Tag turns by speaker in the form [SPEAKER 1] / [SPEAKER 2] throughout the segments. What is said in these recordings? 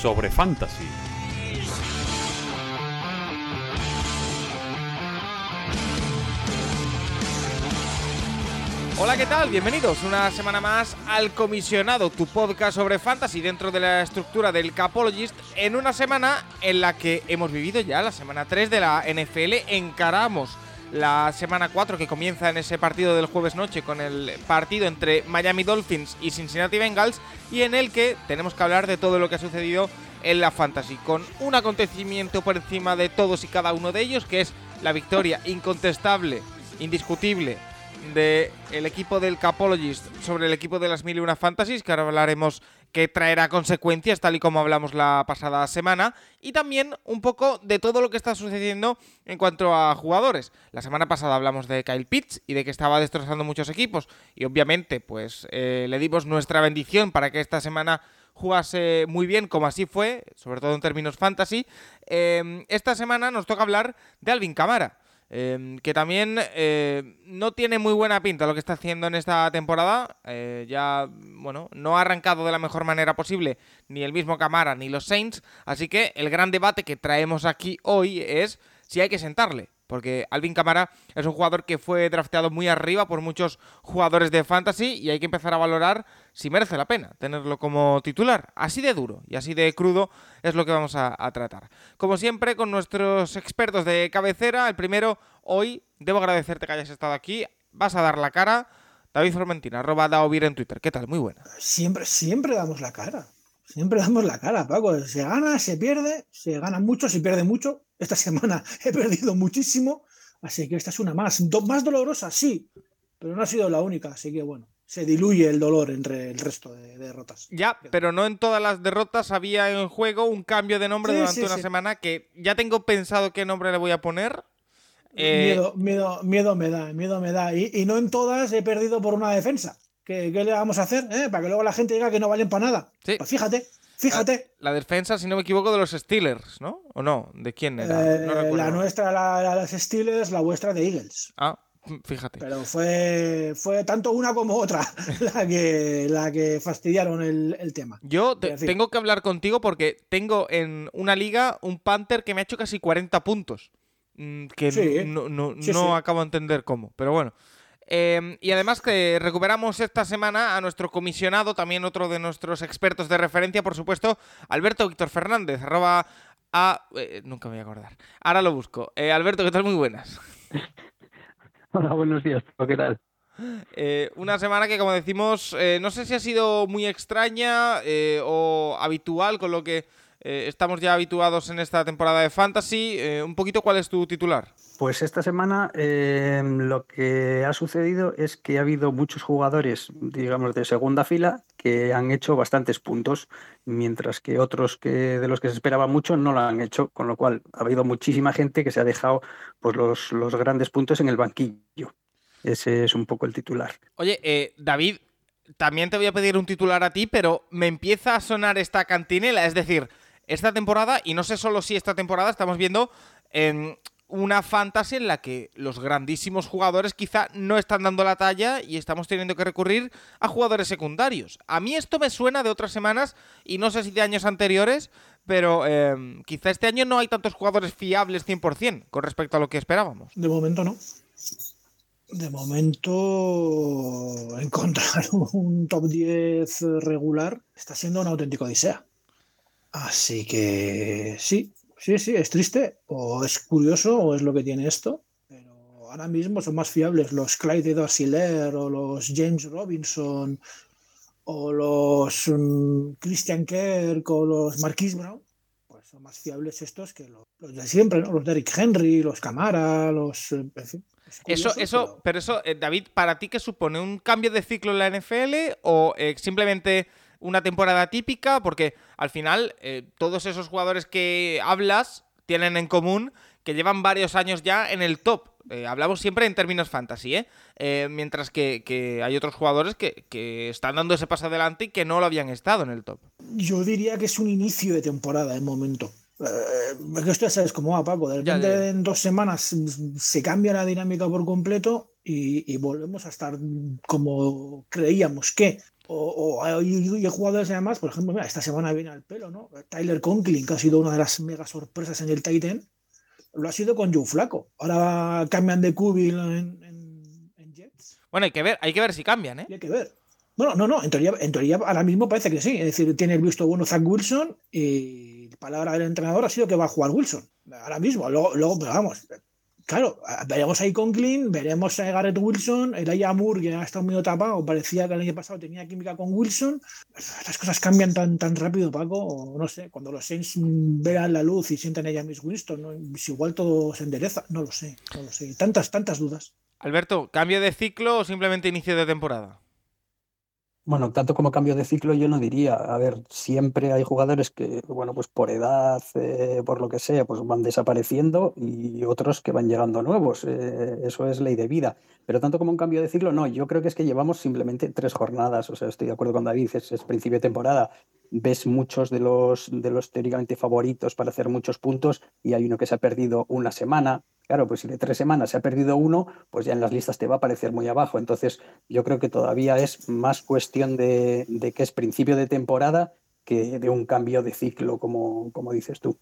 [SPEAKER 1] sobre fantasy.
[SPEAKER 2] Hola, ¿qué tal? Bienvenidos una semana más al Comisionado, tu podcast sobre fantasy dentro de la estructura del Capologist, en una semana en la que hemos vivido ya la semana 3 de la NFL, encaramos la semana 4 que comienza en ese partido del jueves noche con el partido entre Miami Dolphins y Cincinnati Bengals y en el que tenemos que hablar de todo lo que ha sucedido en la fantasy, con un acontecimiento por encima de todos y cada uno de ellos, que es la victoria incontestable, indiscutible del el equipo del Capologist sobre el equipo de las mil y una fantasies, que ahora hablaremos que traerá consecuencias, tal y como hablamos la pasada semana, y también un poco de todo lo que está sucediendo en cuanto a jugadores. La semana pasada hablamos de Kyle Pitts y de que estaba destrozando muchos equipos, y obviamente, pues eh, le dimos nuestra bendición para que esta semana jugase muy bien, como así fue, sobre todo en términos fantasy. Eh, esta semana nos toca hablar de Alvin Camara. Eh, que también eh, no tiene muy buena pinta lo que está haciendo en esta temporada. Eh, ya, bueno, no ha arrancado de la mejor manera posible ni el mismo Camara ni los Saints. Así que el gran debate que traemos aquí hoy es si hay que sentarle. Porque Alvin Camara es un jugador que fue drafteado muy arriba por muchos jugadores de fantasy y hay que empezar a valorar si merece la pena tenerlo como titular. Así de duro y así de crudo es lo que vamos a, tratar. Como siempre, con nuestros expertos de cabecera, el primero, hoy, debo agradecerte que hayas estado aquí. Vas a dar la cara. David Formentina, arroba Daovir en Twitter. ¿Qué tal? Muy buena.
[SPEAKER 3] Siempre, siempre damos la cara. Siempre damos la cara, Paco. Se gana, se pierde, se gana mucho, se pierde mucho. Esta semana he perdido muchísimo, así que esta es una más. Do más dolorosa, sí, pero no ha sido la única, así que bueno, se diluye el dolor entre el resto de, de derrotas.
[SPEAKER 2] Ya, pero no en todas las derrotas había en juego un cambio de nombre
[SPEAKER 3] Sí,
[SPEAKER 2] durante
[SPEAKER 3] sí,
[SPEAKER 2] una
[SPEAKER 3] sí.
[SPEAKER 2] semana que ya tengo pensado qué nombre le voy a poner. Eh,
[SPEAKER 3] Miedo, miedo, miedo me da, miedo me da. Y, y no en todas he perdido por una defensa. ¿Qué, qué le vamos a hacer? eh? Para que luego la gente diga que no valen para nada.
[SPEAKER 2] Sí.
[SPEAKER 3] Pues fíjate, fíjate.
[SPEAKER 2] La defensa, si no me equivoco, de los Steelers, ¿no? ¿O no? ¿De quién era?
[SPEAKER 3] Eh,
[SPEAKER 2] no
[SPEAKER 3] la nuestra, la, la, las Steelers, la vuestra de Eagles.
[SPEAKER 2] Ah, fíjate.
[SPEAKER 3] Pero fue, fue tanto una como otra la que, la que fastidiaron el, el tema.
[SPEAKER 2] Yo te- tengo que hablar contigo porque tengo en una liga un Panther que me ha hecho casi 40 puntos. Mm, Que
[SPEAKER 3] Sí,
[SPEAKER 2] no, no-
[SPEAKER 3] sí,
[SPEAKER 2] no
[SPEAKER 3] sí.
[SPEAKER 2] acabo de entender cómo, pero bueno. Eh, y además que recuperamos esta semana a nuestro comisionado, también otro de nuestros expertos de referencia, por supuesto, Alberto Víctor Fernández, arroba a... eh, nunca me voy a acordar. Ahora lo busco. Eh, Alberto, ¿qué tal? Muy buenas.
[SPEAKER 4] Hola, buenos días. ¿Qué tal?
[SPEAKER 2] Eh, una semana que, como decimos, eh, no sé si ha sido muy extraña eh, o habitual con lo que eh, estamos ya habituados en esta temporada de Fantasy. Eh, un poquito, ¿cuál es tu titular?
[SPEAKER 4] Pues esta semana eh, lo que ha sucedido es que ha habido muchos jugadores, digamos, de segunda fila que han hecho bastantes puntos, mientras que otros que de los que se esperaba mucho no lo han hecho, con lo cual ha habido muchísima gente que se ha dejado pues los, los grandes puntos en el banquillo. Ese es un poco el titular.
[SPEAKER 2] Oye, David, también te voy a pedir un titular a ti, pero me empieza a sonar esta cantinela. Es decir, esta temporada, y no sé solo si esta temporada, estamos viendo em, una fantasy en la que los grandísimos jugadores quizá no están dando la talla y estamos teniendo que recurrir a jugadores secundarios. A mí esto me suena de otras semanas y no sé si de años anteriores, pero em, quizá este año no hay tantos jugadores fiables 100% con respecto a lo que esperábamos.
[SPEAKER 3] De momento no. De momento, encontrar un top 10 regular está siendo un auténtico odisea. Así que sí, sí, sí, es triste, o es curioso, o es lo que tiene esto. Pero ahora mismo son más fiables los Clyde Edwards-Helaire o los James Robinson o los mm, Christian Kirk o los Marquis Brown. Pues son más fiables estos que los, los de siempre, ¿no? Los Derrick Henry, los Camara, los. eh, en fin. Es
[SPEAKER 2] Eso, eso,
[SPEAKER 3] pero-
[SPEAKER 2] pero eso, eh, David, ¿para ti qué supone? ¿Un cambio de ciclo en la NFL o eh, simplemente una temporada típica? Porque al final eh, todos esos jugadores que hablas tienen en común que llevan varios años ya en el top. Eh, hablamos siempre en términos fantasy, ¿eh? eh mientras que, hay otros jugadores que, que, están dando ese paso adelante y que no lo habían estado en el top.
[SPEAKER 3] Yo diría que es un inicio de temporada en momento. Eh, esto ya sabes cómo va, Paco. De repente en dos semanas se cambia la dinámica por completo y, volvemos a estar como creíamos que. O, hay, jugadores además, por ejemplo, esta semana viene al pelo, ¿no? Tyler Conklin, que ha sido una de las mega sorpresas en el Titan, lo ha sido con Joe Flaco. Ahora cambian de cubil en, Jets.
[SPEAKER 2] Bueno, hay que ver, hay que ver si cambian, ¿eh?
[SPEAKER 3] hay que ver. Bueno, no, no, en teoría, en teoría ahora mismo parece que sí. Es decir, tiene el visto bueno Zach Wilson y la palabra del entrenador ha sido que va a jugar Wilson. Ahora mismo, luego, luego pero vamos, claro, veremos ahí Conklin, veremos a Garrett Wilson, el Moore, que ha estado muy tapado, parecía que el año pasado tenía química con Wilson. Las cosas cambian tan, tan rápido, Paco, no sé, cuando los Saints vean la luz y sientan a James Winston, si igual todo se endereza, no lo sé, no lo sé. Tantas, tantas dudas.
[SPEAKER 2] Alberto, ¿cambio de ciclo o simplemente inicio de temporada?
[SPEAKER 4] Bueno, tanto como cambio de ciclo yo no diría. A ver, siempre hay jugadores que, bueno, pues por edad, eh, por lo que sea, pues van desapareciendo y otros que van llegando nuevos. Eh, eso es ley de vida. Pero tanto como un cambio de ciclo, no. Yo creo que es que llevamos simplemente tres jornadas. O sea, estoy de acuerdo con David, es, es principio de temporada. Ves muchos de los, de los teóricamente favoritos para hacer muchos puntos y hay uno que se ha perdido una semana, Claro, pues si de tres semanas se ha perdido uno, pues ya en las listas te va a aparecer muy abajo. Entonces, yo creo que todavía es más cuestión de, que es principio de temporada que de un cambio de ciclo, como, como dices tú.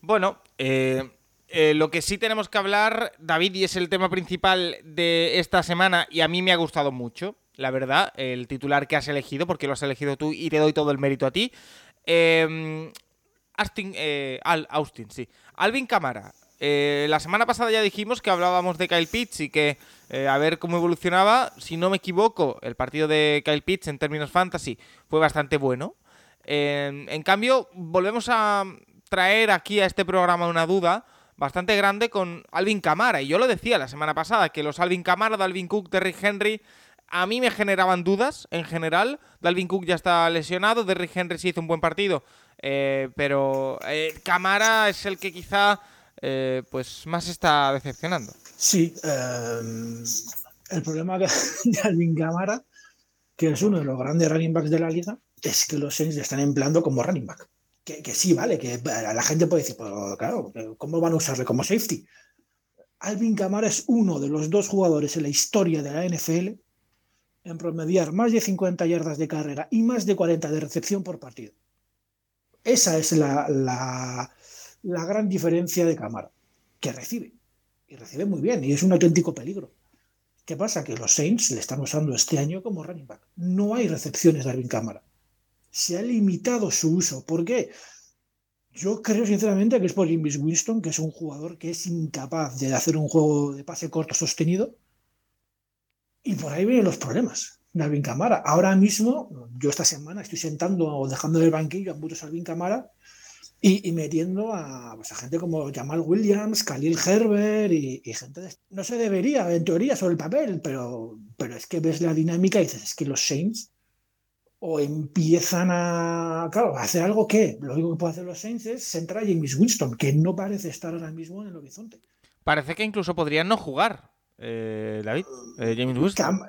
[SPEAKER 2] Bueno, eh, eh, lo que sí tenemos que hablar, David, y es el tema principal de esta semana, y a mí me ha gustado mucho, la verdad, el titular que has elegido, porque lo has elegido tú y te doy todo el mérito a ti. Eh, Austin, Al, Austin, sí. Alvin Camara eh, la semana pasada ya dijimos que hablábamos de Kyle Pitts y que eh, a ver cómo evolucionaba. Si no me equivoco, el partido de Kyle Pitts en términos fantasy fue bastante bueno. en cambio, volvemos a traer aquí a este programa una duda bastante grande con Alvin Camara. Y yo lo decía la semana pasada, que los Alvin Camara, Dalvin Cook, Derrick Henry, a mí me generaban dudas en general. Dalvin Cook ya está lesionado, Derrick Henry sí hizo un buen partido. Eh, pero Camara es el que quizá eh, pues más está decepcionando.
[SPEAKER 3] Sí, em, el problema de Alvin Camara, que es uno de los grandes running backs de la liga, es que los Saints le están empleando como running back. Que, sí, vale, que la gente puede decir, pero claro, ¿cómo van a usarle como safety? Alvin Camara es uno de los dos jugadores en la historia de la NFL en promediar más de 50 yardas de carrera y más de 40 de recepción por partido. Esa es la, la gran diferencia de cámara, que recibe. Y recibe muy bien, y es un auténtico peligro. ¿Qué pasa? Que los Saints le están usando este año como running back. No hay recepciones de Arvin Cámara. Se ha limitado su uso. ¿Por qué? Yo creo sinceramente que es por Invis Winston, que es un jugador que es incapaz de hacer un juego de pase corto sostenido. Y por ahí vienen los problemas de Alvin Camara. Ahora mismo, yo esta semana estoy sentando o dejando el banquillo a muchos Alvin Camara y, metiendo pues, a, gente como Jamal Williams, Khalil Herbert y, gente de... No se debería, en teoría, sobre el papel, pero, pero es que ves la dinámica y dices, es que los Saints o empiezan a, claro, a hacer algo que lo único que puede hacer los Saints es centrar a James Winston, que no parece estar ahora mismo en el horizonte.
[SPEAKER 2] Parece que incluso podrían no jugar, eh, David, eh, James Winston.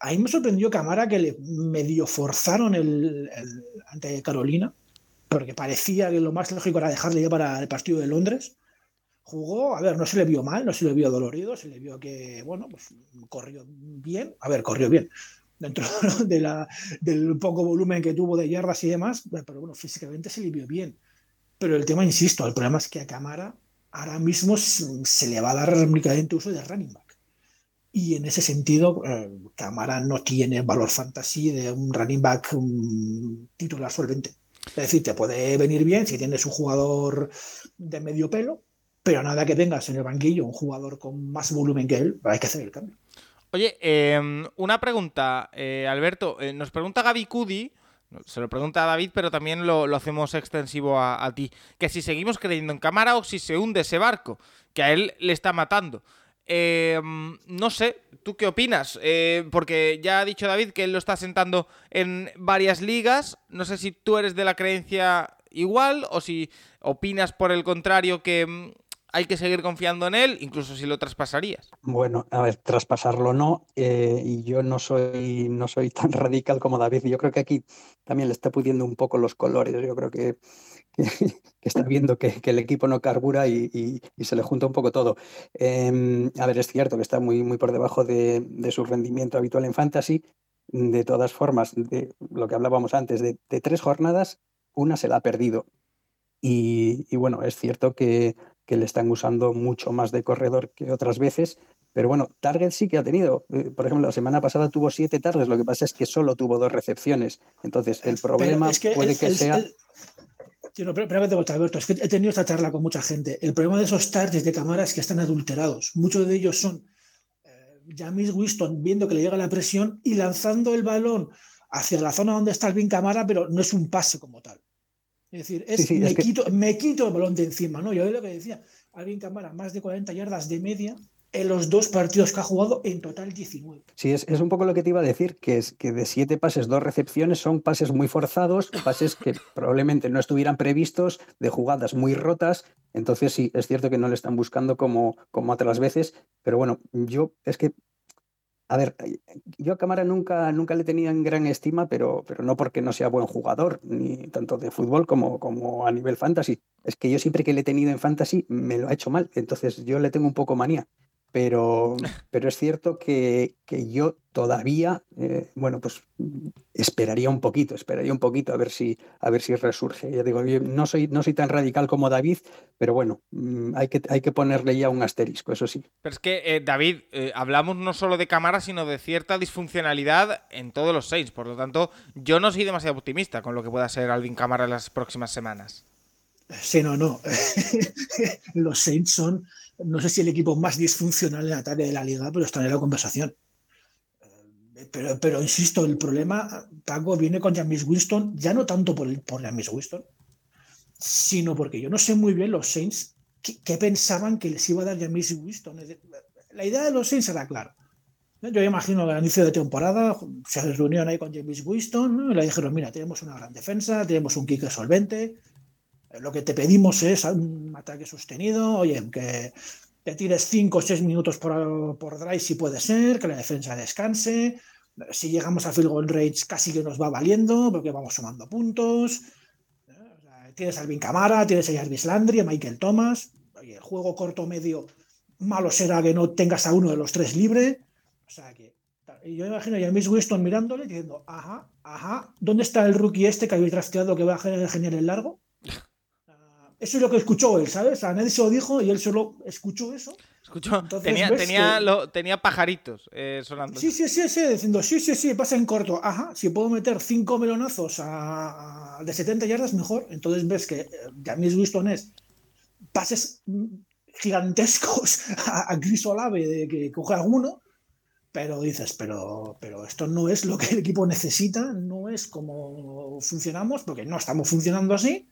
[SPEAKER 3] a mí me sorprendió Camara que le medio forzaron el, ante Carolina porque parecía que lo más lógico era dejarle ya para el partido de Londres. Jugó, a ver, no se le vio mal, no se le vio dolorido, se le vio que, bueno, pues corrió bien. A ver, corrió bien dentro del poco volumen que tuvo de yardas y demás, pero bueno, físicamente se le vio bien. Pero el tema, insisto, el problema es que a Camara ahora mismo se le va a dar únicamente uso de running back. Y en ese sentido, eh, Camara no tiene valor fantasy de un running back un titular solvente. Es decir, te puede venir bien si tienes un jugador de medio pelo, pero nada que tengas en el banquillo un jugador con más volumen que él, hay que hacer el cambio.
[SPEAKER 2] Oye, em, una pregunta, eh, Alberto. Eh, nos pregunta Gaby Cudi, se lo pregunta a David, pero también lo, hacemos extensivo a, ti, que si seguimos creyendo en cámara o si se hunde ese barco, que a él le está matando. Eh, no sé, ¿tú qué opinas? Eh, porque ya ha dicho David que él lo está sentando en varias ligas. No sé si tú eres de la creencia igual o si opinas por el contrario que mm, hay que seguir confiando en él, incluso si lo traspasarías.
[SPEAKER 4] Bueno, a ver, traspasarlo no, eh, y yo no soy, no soy tan radical como David. Yo creo que aquí también le está pudiendo un poco los colores. Yo creo que, está viendo que, el equipo no carbura y, se le junta un poco todo. Em, a ver, es cierto que está muy, muy por debajo de, su rendimiento habitual en Fantasy. De todas formas, de lo que hablábamos antes, de, tres jornadas, una se la ha perdido. y bueno, es cierto que que le están usando mucho más de corredor que otras veces. Pero bueno, target sí que ha tenido. Eh, por ejemplo, la semana pasada tuvo siete targets, lo que pasa es que solo tuvo dos recepciones. Entonces, el problema puede que sea.
[SPEAKER 3] pero, Alberto, es que he tenido esta charla con mucha gente. El problema de esos targets de cámara es que están adulterados. Muchos de ellos son eh, James Winston viendo que le llega la presión y lanzando el balón hacia la zona donde está el bin cámara, pero no es un pase como tal. Es decir, me, quito, me, quito, el balón de encima, ¿no? Yo lo que decía, Alvin Camara, más de 40 yardas de media en los dos partidos que ha jugado, en total 19.
[SPEAKER 4] Sí, es, un poco lo que te iba a decir, que es que de siete pases, dos recepciones son pases muy forzados, pases que probablemente no estuvieran previstos, de jugadas muy rotas. Entonces sí, es cierto que no le están buscando como, como otras veces, pero bueno, yo es que a ver, eh, yo a Cámara nunca, nunca le tenía en gran estima, pero, pero no porque no sea buen jugador, ni tanto de fútbol como, como a nivel fantasy. Es que yo siempre que le he tenido en fantasy me lo ha hecho mal, entonces yo le tengo un poco manía. Pero, pero es cierto que, yo todavía, eh, bueno, pues esperaría un poquito, esperaría un poquito a ver si, a ver si resurge. Ya digo, no soy, no soy tan radical como David, pero bueno, mm, hay que, hay que ponerle ya un asterisco, eso sí.
[SPEAKER 2] Pero es que, eh, David, eh, hablamos no solo de cámara, sino de cierta disfuncionalidad en todos los seis. Por lo tanto, yo no soy demasiado optimista con lo que pueda ser Alvin Cámara en las próximas semanas.
[SPEAKER 3] Sí, no, no. los Saints son no sé si el equipo más disfuncional en ataque de la liga, pero está en la conversación. Eh, pero, pero insisto, el problema, Paco, viene con James Winston, ya no tanto por, por James Winston, sino porque yo no sé muy bien los Saints qué, pensaban que les iba a dar James Winston. La idea de los Saints era clara. Yo imagino que al inicio de temporada se reunieron ahí con James Winston y le dijeron, mira, tenemos una gran defensa, tenemos un kick solvente, lo que te pedimos es un ataque sostenido, oye, que te tires 5 o 6 minutos por, por drive si puede ser, que la defensa descanse. Si llegamos a field goal range casi que nos va valiendo porque vamos sumando puntos. tienes a Alvin Camara, tienes a Jarvis Landry, a Michael Thomas. Oye, el juego corto medio, malo será que no tengas a uno de los tres libre. O sea que yo imagino a Miss Winston mirándole diciendo, ajá, ajá, ¿dónde está el rookie este que habéis trasteado que va a generar el largo? Eso es lo que escuchó él, ¿sabes? A nadie se lo dijo y él solo escuchó eso.
[SPEAKER 2] Escuchó, tenía, tenía, tenía pajaritos eh, sonando.
[SPEAKER 3] Sí, sí, sí, sí, diciendo, sí, sí, sí, pasa en corto. Ajá, si puedo meter cinco melonazos a, de 70 yardas, mejor. Entonces ves que James Winston es pases gigantescos a, a Chris Olave de que coge alguno, pero dices, pero, pero esto no es lo que el equipo necesita, no es como funcionamos, porque no estamos funcionando así.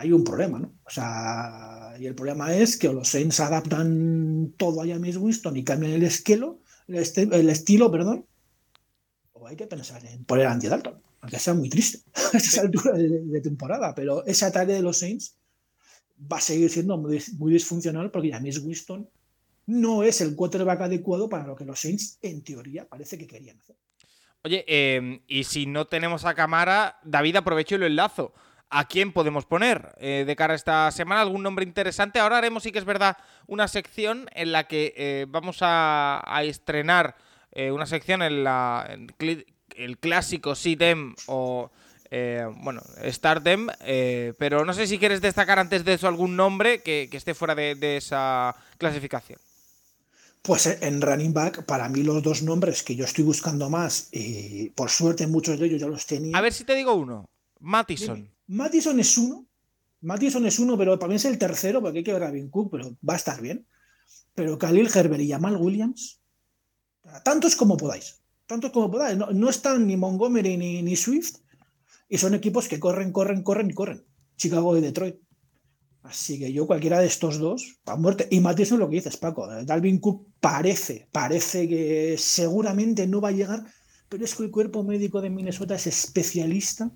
[SPEAKER 3] Hay un problema, ¿no? O sea, y el problema es que los Saints adaptan todo a James Winston y cambian el esquelo, el, estilo, perdón, o hay que pensar en poner a Andy Dalton, aunque sea muy triste a esta altura de, temporada, pero ese ataque de los Saints va a seguir siendo muy, disfuncional porque James Winston no es el quarterback adecuado para lo que los Saints, en teoría, parece que querían hacer.
[SPEAKER 2] Oye, em, y si no tenemos a Camara, David, aprovecho y lo enlazo. ¿A quién podemos poner eh, de cara a esta semana? ¿Algún nombre interesante? Ahora haremos, sí que es verdad, una sección en la que eh, vamos a, estrenar eh, una sección en, la, el clásico SIDEM o, bueno, StarDem, pero no sé si quieres destacar antes de eso algún nombre que, esté fuera de, de, esa clasificación.
[SPEAKER 3] Pues en running back, para mí los dos nombres que yo estoy buscando más, y por suerte muchos de ellos ya los tenía.
[SPEAKER 2] A ver si te digo uno. Mattison.
[SPEAKER 3] Mattison es uno. Mattison es uno, pero mí es el tercero, porque hay que ver a Cook, pero va a estar bien. Pero Khalil Herbert y Jamal Williams, tantos como podáis. Tantos como podáis. No, están ni Montgomery ni, Swift. Y son equipos que corren, corren, corren y corren. Chicago y Detroit. Así que yo cualquiera de estos dos, a muerte. Y Matías lo que dices, Paco. Dalvin Cook parece, parece que seguramente no va a llegar, pero es que el cuerpo médico de Minnesota es especialista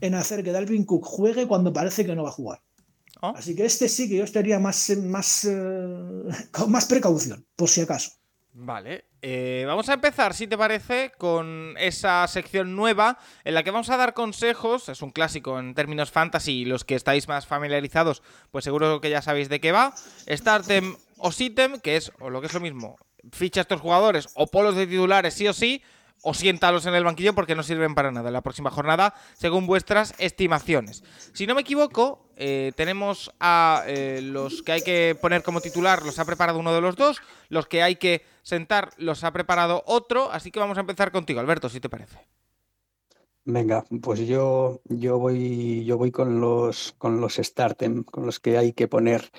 [SPEAKER 3] en hacer que Dalvin Cook juegue cuando parece que no va a jugar.
[SPEAKER 2] Oh.
[SPEAKER 3] Así que este sí que yo estaría más, más, eh, con más precaución, por si acaso.
[SPEAKER 2] Vale, eh, vamos a empezar, si te parece, con esa sección nueva en la que vamos a dar consejos. Es un clásico en términos fantasy los que estáis más familiarizados, pues seguro que ya sabéis de qué va. Startem o Sitem, que es, o lo que es lo mismo, ficha a estos jugadores o polos de titulares sí o sí, o siéntalos en el banquillo porque no sirven para nada la próxima jornada, según vuestras estimaciones. Si no me equivoco, eh, tenemos a eh, los que hay que poner como titular, los ha preparado uno de los dos, los que hay que sentar, los ha preparado otro, así que vamos a empezar contigo, Alberto, si te parece.
[SPEAKER 4] Venga, pues yo, yo voy, yo voy con los con los startem, con los que hay que poner.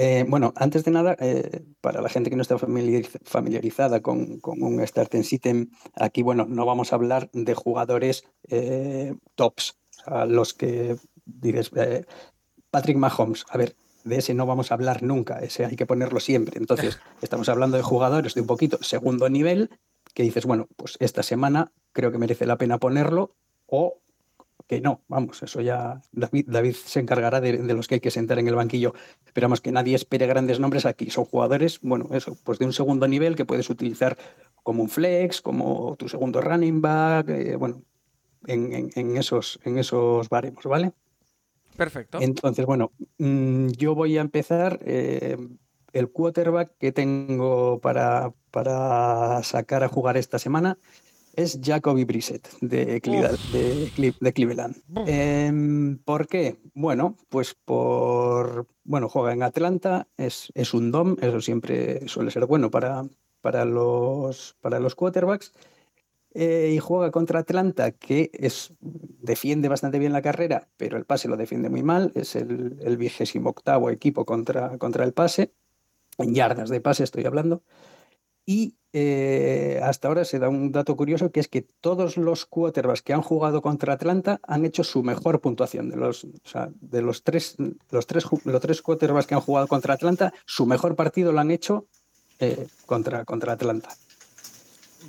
[SPEAKER 4] Eh, bueno, antes de nada, eh, para la gente que no está familiariz- familiarizada con, con un startem system, aquí, bueno, no vamos a hablar de jugadores eh, tops, sea, los que dices, Patrick Mahomes, a ver, de ese no vamos a hablar nunca, ese hay que ponerlo siempre. Entonces, estamos hablando de jugadores de un poquito segundo nivel, que dices, bueno, pues esta semana creo que merece la pena ponerlo, o que no, vamos, eso ya David, David se encargará de, de los que hay que sentar en el banquillo. Esperamos que nadie espere grandes nombres aquí. Son jugadores, bueno, eso, pues de un segundo nivel que puedes utilizar como un flex, como tu segundo running back, eh, bueno, en, en- en esos, en esos baremos, ¿vale?
[SPEAKER 2] Perfecto.
[SPEAKER 4] Entonces, bueno, mm, yo voy a empezar. eh, el quarterback que tengo para, para sacar a jugar esta semana es Jacoby Brissett de, Cleveland- de, de Cleveland. Em, ¿Por qué? Bueno, pues por. Bueno, juega en Atlanta, es, es un DOM, eso siempre suele ser bueno para, para, los, para los quarterbacks. Eh, y juega contra Atlanta, que es, defiende bastante bien la carrera, pero el pase lo defiende muy mal. Es el, el vigésimo octavo equipo contra, contra el pase. En yardas de pase estoy hablando. Y eh, hasta ahora se da un dato curioso que es que todos los quarterbacks que han jugado contra Atlanta han hecho su mejor puntuación. De los, de los tres, los tres, los tres quarterbacks que han jugado contra Atlanta, su mejor partido lo han hecho eh, contra, contra Atlanta.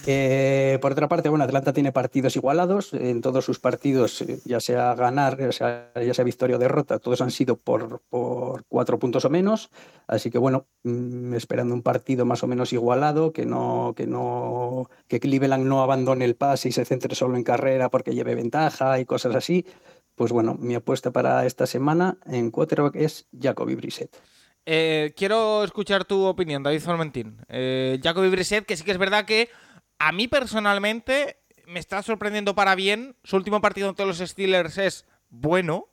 [SPEAKER 4] Eh, por otra parte, bueno, Atlanta tiene partidos igualados. En todos sus partidos, eh, ya sea ganar, ya sea, ya sea victoria o derrota, todos han sido por, por cuatro puntos o menos. Así que bueno, mm, esperando un partido más o menos igualado, que no, que no, que Cleveland no abandone el pase y se centre solo en carrera porque lleve ventaja y cosas así. Pues bueno, mi apuesta para esta semana en quarterback es Jacoby Brissett.
[SPEAKER 2] Eh, quiero escuchar tu opinión, David Formentín. Eh, Jacoby Brissett, que sí que es verdad que a mí personalmente me está sorprendiendo para bien. Su último partido ante los Steelers es bueno.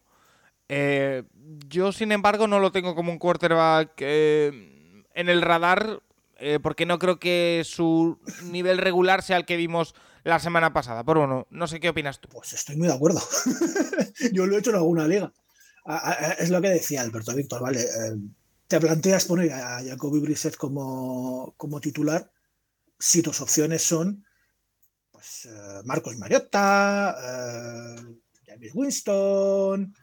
[SPEAKER 2] Eh, yo, sin embargo, no lo tengo como un quarterback eh, en el radar eh, porque no creo que su nivel regular sea el que vimos la semana pasada. Pero bueno, no sé qué opinas tú.
[SPEAKER 3] Pues estoy muy de acuerdo. Yo lo he hecho en alguna liga. Es lo que decía Alberto Víctor, ¿vale? Te planteas poner a Jacoby Brissett como, como titular si tus opciones son pues, eh, Marcos Mariota, eh, James Winston.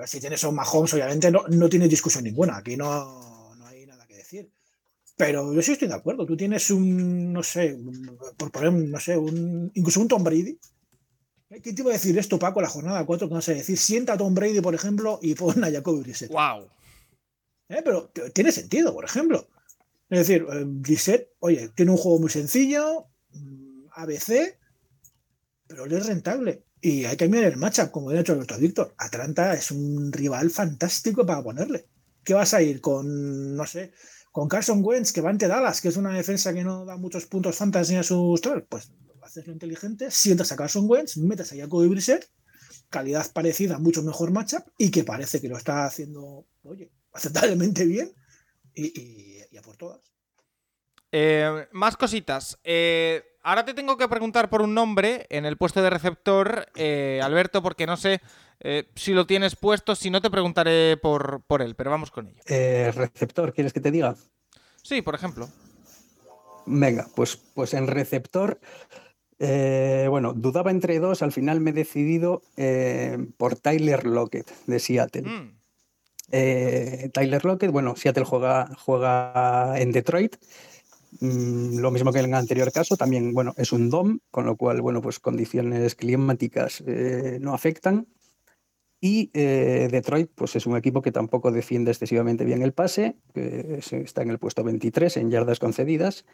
[SPEAKER 3] eh, Si tienes a un Mahomes, obviamente no, no tienes discusión ninguna. Aquí no, no hay nada que decir. Pero yo sí estoy de acuerdo. Tú tienes un, no sé, un- por poner, no sé, un, incluso un Tom Brady. ¿Quién te iba a decir esto, Paco, la jornada 4? Que no sé decir, sienta a Tom Brady, por ejemplo, y pon a Jacoby Brissett.
[SPEAKER 2] ¡Wow!
[SPEAKER 3] ¿Eh? Pero tiene sentido, por ejemplo. Es decir, eh, Brissett, oye, tiene un juego muy sencillo, mm, ABC, pero él es rentable. Y hay que mirar el matchup, como ha dicho Alberto Víctor. Atlanta es un rival fantástico para ponerle. ¿Qué vas a ir con, no sé, con Carson Wentz, que va ante Dallas, que es una defensa que no da muchos puntos fantasy a sus tal? Pues haces lo inteligente, sientas a Carson Wentz, metes a Jacoby Brissett, calidad parecida, mucho mejor matchup, y que parece que lo está haciendo, oye, aceptablemente bien, y- y a por todas.
[SPEAKER 2] Eh, más cositas. Eh, ahora te tengo que preguntar por un nombre en el puesto de receptor, eh, Alberto, porque no sé eh, si lo tienes puesto. Si no, te preguntaré por, por él, pero vamos con ello.
[SPEAKER 4] Eh, receptor, ¿quieres que te diga?
[SPEAKER 2] Sí, por ejemplo.
[SPEAKER 4] Venga, pues, pues en receptor, eh, bueno, dudaba entre dos, al final me he decidido eh, por Tyler Lockett de Seattle.
[SPEAKER 2] Mm,
[SPEAKER 4] Eh, Tyler Lockett, bueno, Seattle juega, juega en Detroit. Mm, lo mismo que en el anterior caso, también, bueno, es un DOM, con lo cual, bueno, pues condiciones climáticas eh, no afectan. Y eh, Detroit, pues es un equipo que tampoco defiende excesivamente bien el pase, está en el puesto 23 en yardas concedidas.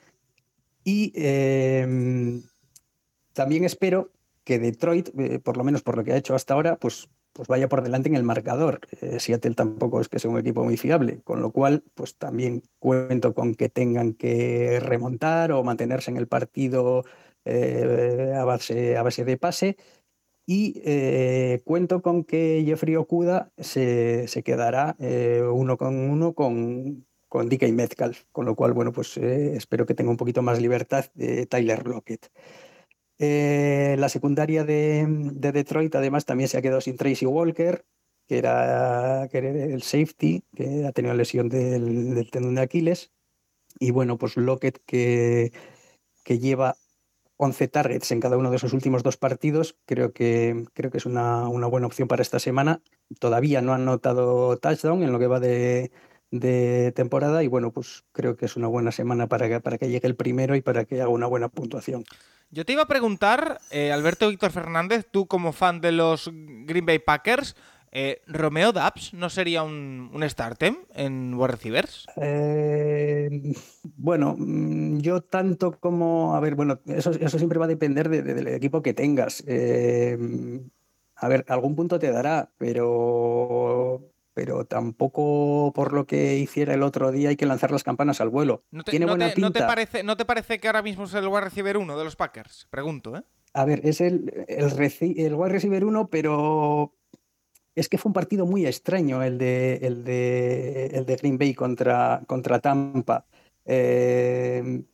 [SPEAKER 4] Y em, también espero que Detroit, por lo menos por lo que ha hecho hasta ahora, pues, pues vaya por delante en el marcador. Eh, Seattle tampoco es que sea un equipo muy fiable, con lo cual, pues también cuento con que tengan que remontar o mantenerse en el partido a, base, a base de pase y eh, cuento con que Jeffrey Okuda se, quedará eh, uno con uno con, con DK Metcalf, con lo cual, bueno, pues eh, espero que tenga un poquito más libertad de Tyler Lockett. La secundaria de, Detroit, además, también se ha quedado sin Tracy Walker, que era, que el safety, que ha tenido lesión del, tendón de Aquiles. Y bueno, pues Lockett, que, que lleva 11 targets en cada uno de esos últimos dos partidos. Creo que, creo que es una, buena opción para esta semana. Todavía no han notado touchdown en lo que va de, temporada y bueno, pues creo que es una buena semana para que, para que llegue el primero y para que haga una buena puntuación.
[SPEAKER 2] Yo te iba a preguntar, eh, Alberto Víctor Fernández, tú como fan de los Green Bay Packers, eh, ¿Romeo Dubs no sería un, un startem en wide receivers?
[SPEAKER 4] Eh, bueno, mm, yo tanto como. A ver, bueno, eso, eso siempre va a depender del equipo que tengas. Eh, a ver, algún punto te dará, pero pero tampoco por lo que hiciera el otro día hay que lanzar las campanas al vuelo.
[SPEAKER 2] ¿No te, ¿no te, parece, ¿No te parece que ahora mismo es el wide receiver uno de los Packers? Pregunto, ¿eh?
[SPEAKER 4] A ver, es el, el, el wide receiver uno, pero es que fue un partido muy extraño el de, el de, el de Green Bay contra, contra Tampa. Eh,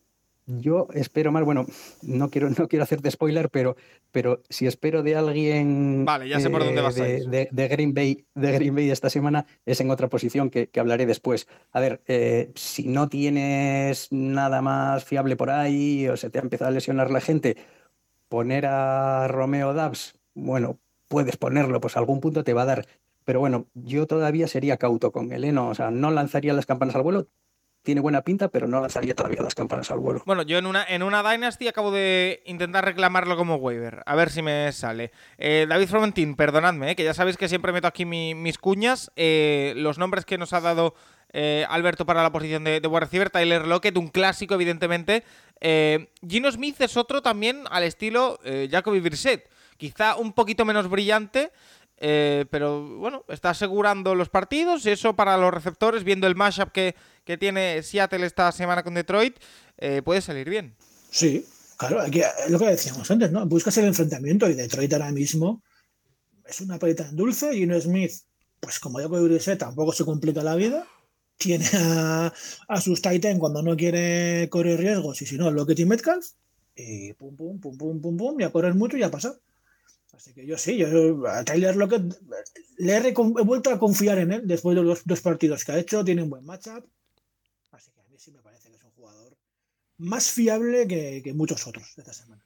[SPEAKER 4] yo espero más, bueno, no quiero, no quiero hacerte spoiler, pero, pero si espero de alguien
[SPEAKER 2] vale, ya sé por dónde vas
[SPEAKER 4] de, de, Green Bay, de Green Bay esta semana, es en otra posición que, hablaré después. A ver, eh, si no tienes nada más fiable por ahí o se te ha empezado a lesionar la gente, poner a Romeo Dubs, bueno, puedes ponerlo, pues algún punto te va a dar. Pero bueno, yo todavía sería cauto con él, ¿eh? no, o sea, no lanzaría las campanas al vuelo. Tiene buena pinta, pero no lanzaría todavía las campanas al vuelo.
[SPEAKER 2] Bueno, yo en una, en una Dynasty acabo de intentar reclamarlo como waiver. A ver si me sale. Eh, David Fromentín, perdonadme, eh, que ya sabéis que siempre meto aquí mis cuñas. los nombres que nos ha dado Alberto para la posición de, de wide receiver, Tyler Lockett, un clásico, evidentemente. Gino Smith es otro también al estilo Jacoby Brissett quizá un poquito menos brillante, eh, pero bueno, está asegurando los partidos. Eso para los receptores, viendo el mashup que, que tiene Seattle esta semana con Detroit, eh, puede salir bien.
[SPEAKER 3] Sí, claro, aquí, lo que decíamos antes, ¿no? Buscas el enfrentamiento y Detroit ahora mismo es una paleta en dulce y no Smith, pues como puedo decir, tampoco se complica la vida. Tiene a, a sus Titan cuando no quiere correr riesgos y si no, lo que tiene Metcalf y pum, pum, pum, pum, pum, pum, y a correr mucho y a pasar. Así que yo sí, yo a Tyler Lockett le he, vuelto a confiar en él después de los dos partidos que ha hecho, tiene un buen matchup. Así que a mí sí me parece que es un jugador más fiable que, muchos otros de esta semana.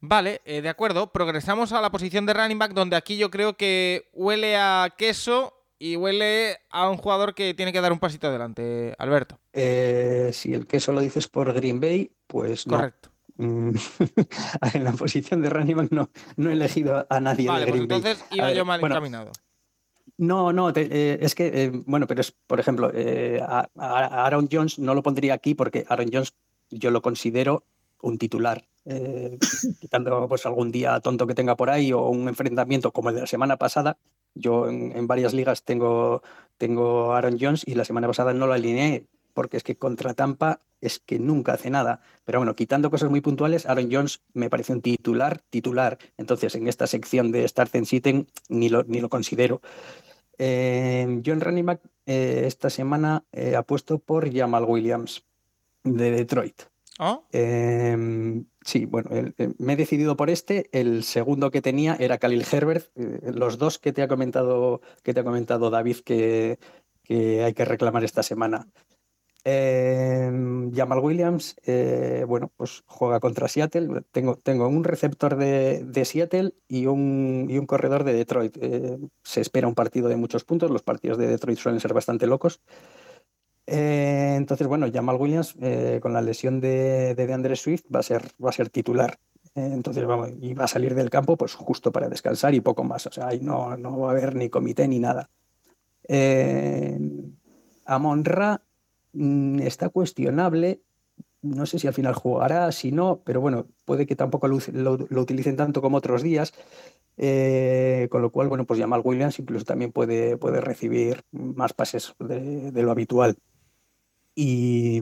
[SPEAKER 2] Vale, eh, de acuerdo. Progresamos a la posición de running back, donde aquí yo creo que huele a queso y huele a un jugador que tiene que dar un pasito adelante, Alberto.
[SPEAKER 4] Eh, si el queso lo dices por Green Bay, pues
[SPEAKER 2] Correcto.
[SPEAKER 4] Mm, en la posición de running no, no he elegido a nadie
[SPEAKER 2] vale,
[SPEAKER 4] de
[SPEAKER 2] pues entonces iba yo mal encaminado.
[SPEAKER 4] No, no, eh, es que, eh, bueno, pero es, por ejemplo, eh, a, Aaron Jones no lo pondría aquí porque Aaron Jones yo lo considero un titular. quitando pues algún día tonto que tenga por ahí o un enfrentamiento como el de la semana pasada. Yo en, varias ligas tengo, tengo Aaron Jones y la semana pasada no lo alineé porque es que contra Tampa es que nunca hace nada. Pero bueno, quitando cosas muy puntuales, Aaron Jones me parece un titular, titular. Entonces, en esta sección de Start and Sitten ni lo, ni lo considero. Eh, running back eh, esta semana he apuesto por Jamal Williams de Detroit. Em, sí, bueno, me he decidido por este. El segundo que tenía era Khalil Herbert. Eh, los dos que te ha comentado, que te ha comentado David que, que hay que reclamar esta semana. Eh, Jamal Williams, eh, bueno, pues juega contra Seattle. Tengo, tengo un receptor de, de Seattle y un, y un, corredor de Detroit. Eh, se espera un partido de muchos puntos. Los partidos de Detroit suelen ser bastante locos. Eh, entonces, bueno, Jamal Williams, con la lesión de, de DeAndre Swift, va a ser, va a ser titular. entonces, vamos, y va a salir del campo pues justo para descansar y poco más. O sea, ahí no, no va a haber ni comité ni nada. Amon Ra está cuestionable. No sé si al final jugará, si no, pero bueno, puede que tampoco lo, utilicen tanto como otros días. Eh, con lo cual, bueno, pues Jamal Williams incluso también puede, puede recibir más pases de, lo habitual. Y,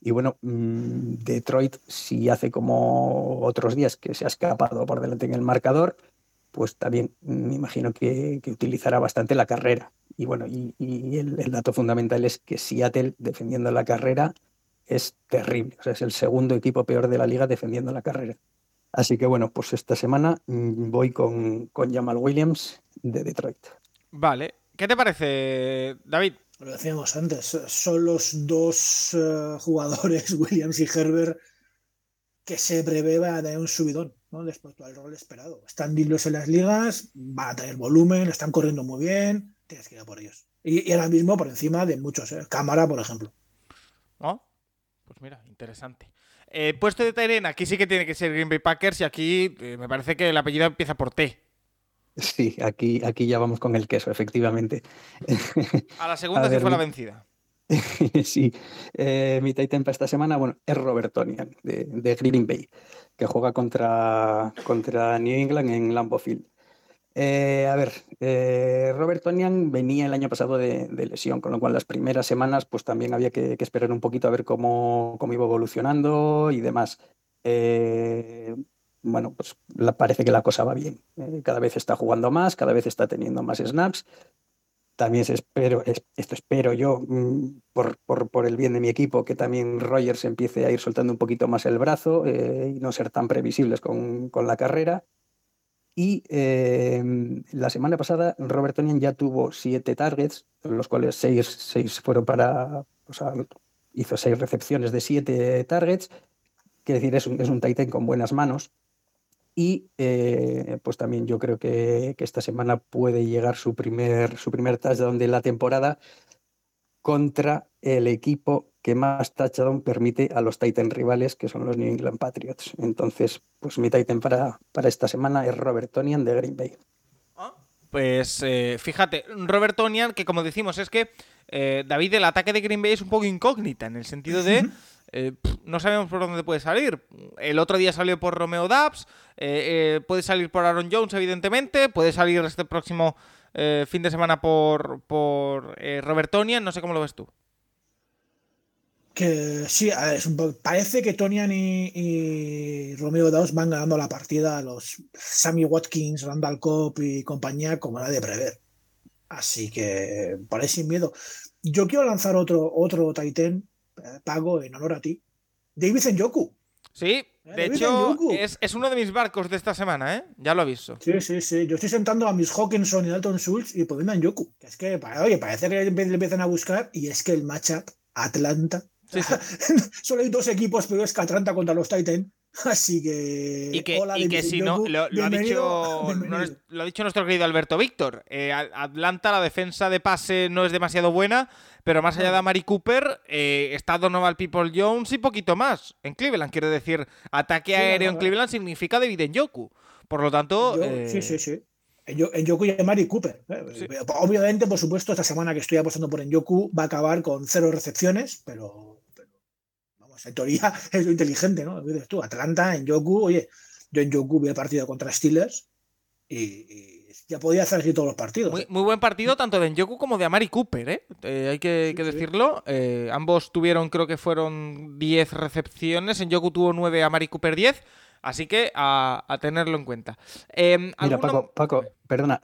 [SPEAKER 4] y, bueno, mm, Detroit, si hace como otros días que se ha escapado por delante en el marcador, pues también me imagino que, utilizará bastante la carrera. Y bueno, y, el, dato fundamental es que Seattle defendiendo la carrera es terrible. O sea, es el segundo equipo peor de la liga defendiendo la carrera. Así que bueno, pues esta semana mm, voy con, con Jamal Williams de Detroit.
[SPEAKER 2] Vale. ¿Qué te parece, David?
[SPEAKER 3] Lo decíamos antes, son los dos eh, jugadores, Williams y Herbert, que se prevé va a tener un subidón ¿no? después del rol esperado. Están dilos en las ligas, van a tener volumen, están corriendo muy bien, tienes que ir a por ellos. Y, ahora mismo por encima de muchos, ¿eh? Cámara, por ejemplo.
[SPEAKER 2] ¿No? Pues mira, interesante. Eh, puesto de Tyrene, aquí sí que tiene que ser Green Bay Packers y aquí eh, me parece que el apellido empieza por T.
[SPEAKER 4] Sí, aquí, aquí ya vamos con el queso, efectivamente.
[SPEAKER 2] A la segunda se fue la vencida.
[SPEAKER 4] sí, eh, mi Titan para esta semana bueno, es Robert Tonian de, Green Bay, que juega contra, contra New England en Lambeau Field. Eh, a ver, eh, Robert Tonian venía el año pasado de, lesión, con lo cual las primeras semanas pues también había que, esperar un poquito a ver cómo, cómo iba evolucionando y demás. bueno, pues parece que la cosa va bien. cada vez está jugando más, cada vez está teniendo más snaps también espero, esto espero yo, mm, por, por, el bien de mi equipo, que también Rogers empiece a ir soltando un poquito más el brazo eh, y no ser tan previsibles con, con la carrera. Y eh, la semana pasada Robert Tonian ya tuvo siete targets, los cuales seis, seis fueron para, o sea, hizo seis recepciones de siete targets, quiere decir, es un, es un Titan con buenas manos. Y eh, pues también yo creo que, esta semana puede llegar su primer, su primer touchdown de la temporada contra el equipo que más touchdown permite a los Titan rivales, que son los New England Patriots. Entonces, pues mi Titan para, para esta semana es Robert Tonian de Green Bay.
[SPEAKER 2] Pues eh, fíjate, Robert Tonian, que como decimos, es que eh, David, el ataque de Green Bay es un poco incógnita, en el sentido de eh, no sabemos por dónde puede salir. El otro día salió por Romeo Dubs, eh, eh, puede salir por Aaron Jones, evidentemente, puede salir este próximo fin de semana por, por Robert Tonian, no sé cómo lo ves tú.
[SPEAKER 3] Que sí, parece que Tonian y, Romeo Dawes van ganando la partida a los Sammy Watkins, Randall Cobb y compañía, como era de prever. Así que ahí sin miedo. Yo quiero lanzar otro, otro Titan pago en honor a ti. David Yoku.
[SPEAKER 2] Sí, eh, de hecho, es, uno de mis barcos de esta semana, ¿eh? Ya lo aviso.
[SPEAKER 3] Sí, sí, sí. Yo estoy sentando a mis Hawkinson y Dalton Schultz y poniendo a Yoku. es que, oye, parece que le empiezan a buscar y es que el matchup Atlanta. Solo hay dos equipos, pero es que Atlanta contra los Titans. Así que.
[SPEAKER 2] Y que, si no, lo, ha dicho, lo ha dicho nuestro querido Alberto Víctor. Eh, Atlanta, la defensa de pase no es demasiado buena, pero más allá de Amari Cooper, eh, está Donovan People Jones y poquito más. En Cleveland, quiero decir, ataque aéreo en Cleveland significa David Yoku. Por lo tanto.
[SPEAKER 3] Sí, eh, sí, sí. En Yoku y Amari Cooper. Obviamente, por supuesto, esta semana que estoy apostando por Yoku va a acabar con cero recepciones, pero en teoría es lo inteligente, ¿no? Dices tú, Atlanta, en Yoku, oye, yo en Yoku vi el partido contra Steelers y, ya podía hacer así todos los partidos.
[SPEAKER 2] Muy, ¿eh? buen partido tanto de Yoku como de Amari Cooper, ¿eh? eh hay que, decirlo. Eh, ambos tuvieron, creo que fueron 10 recepciones. En Yoku tuvo 9, Amari Cooper 10. Así que a, tenerlo en cuenta.
[SPEAKER 4] Mira, Paco, Paco, perdona,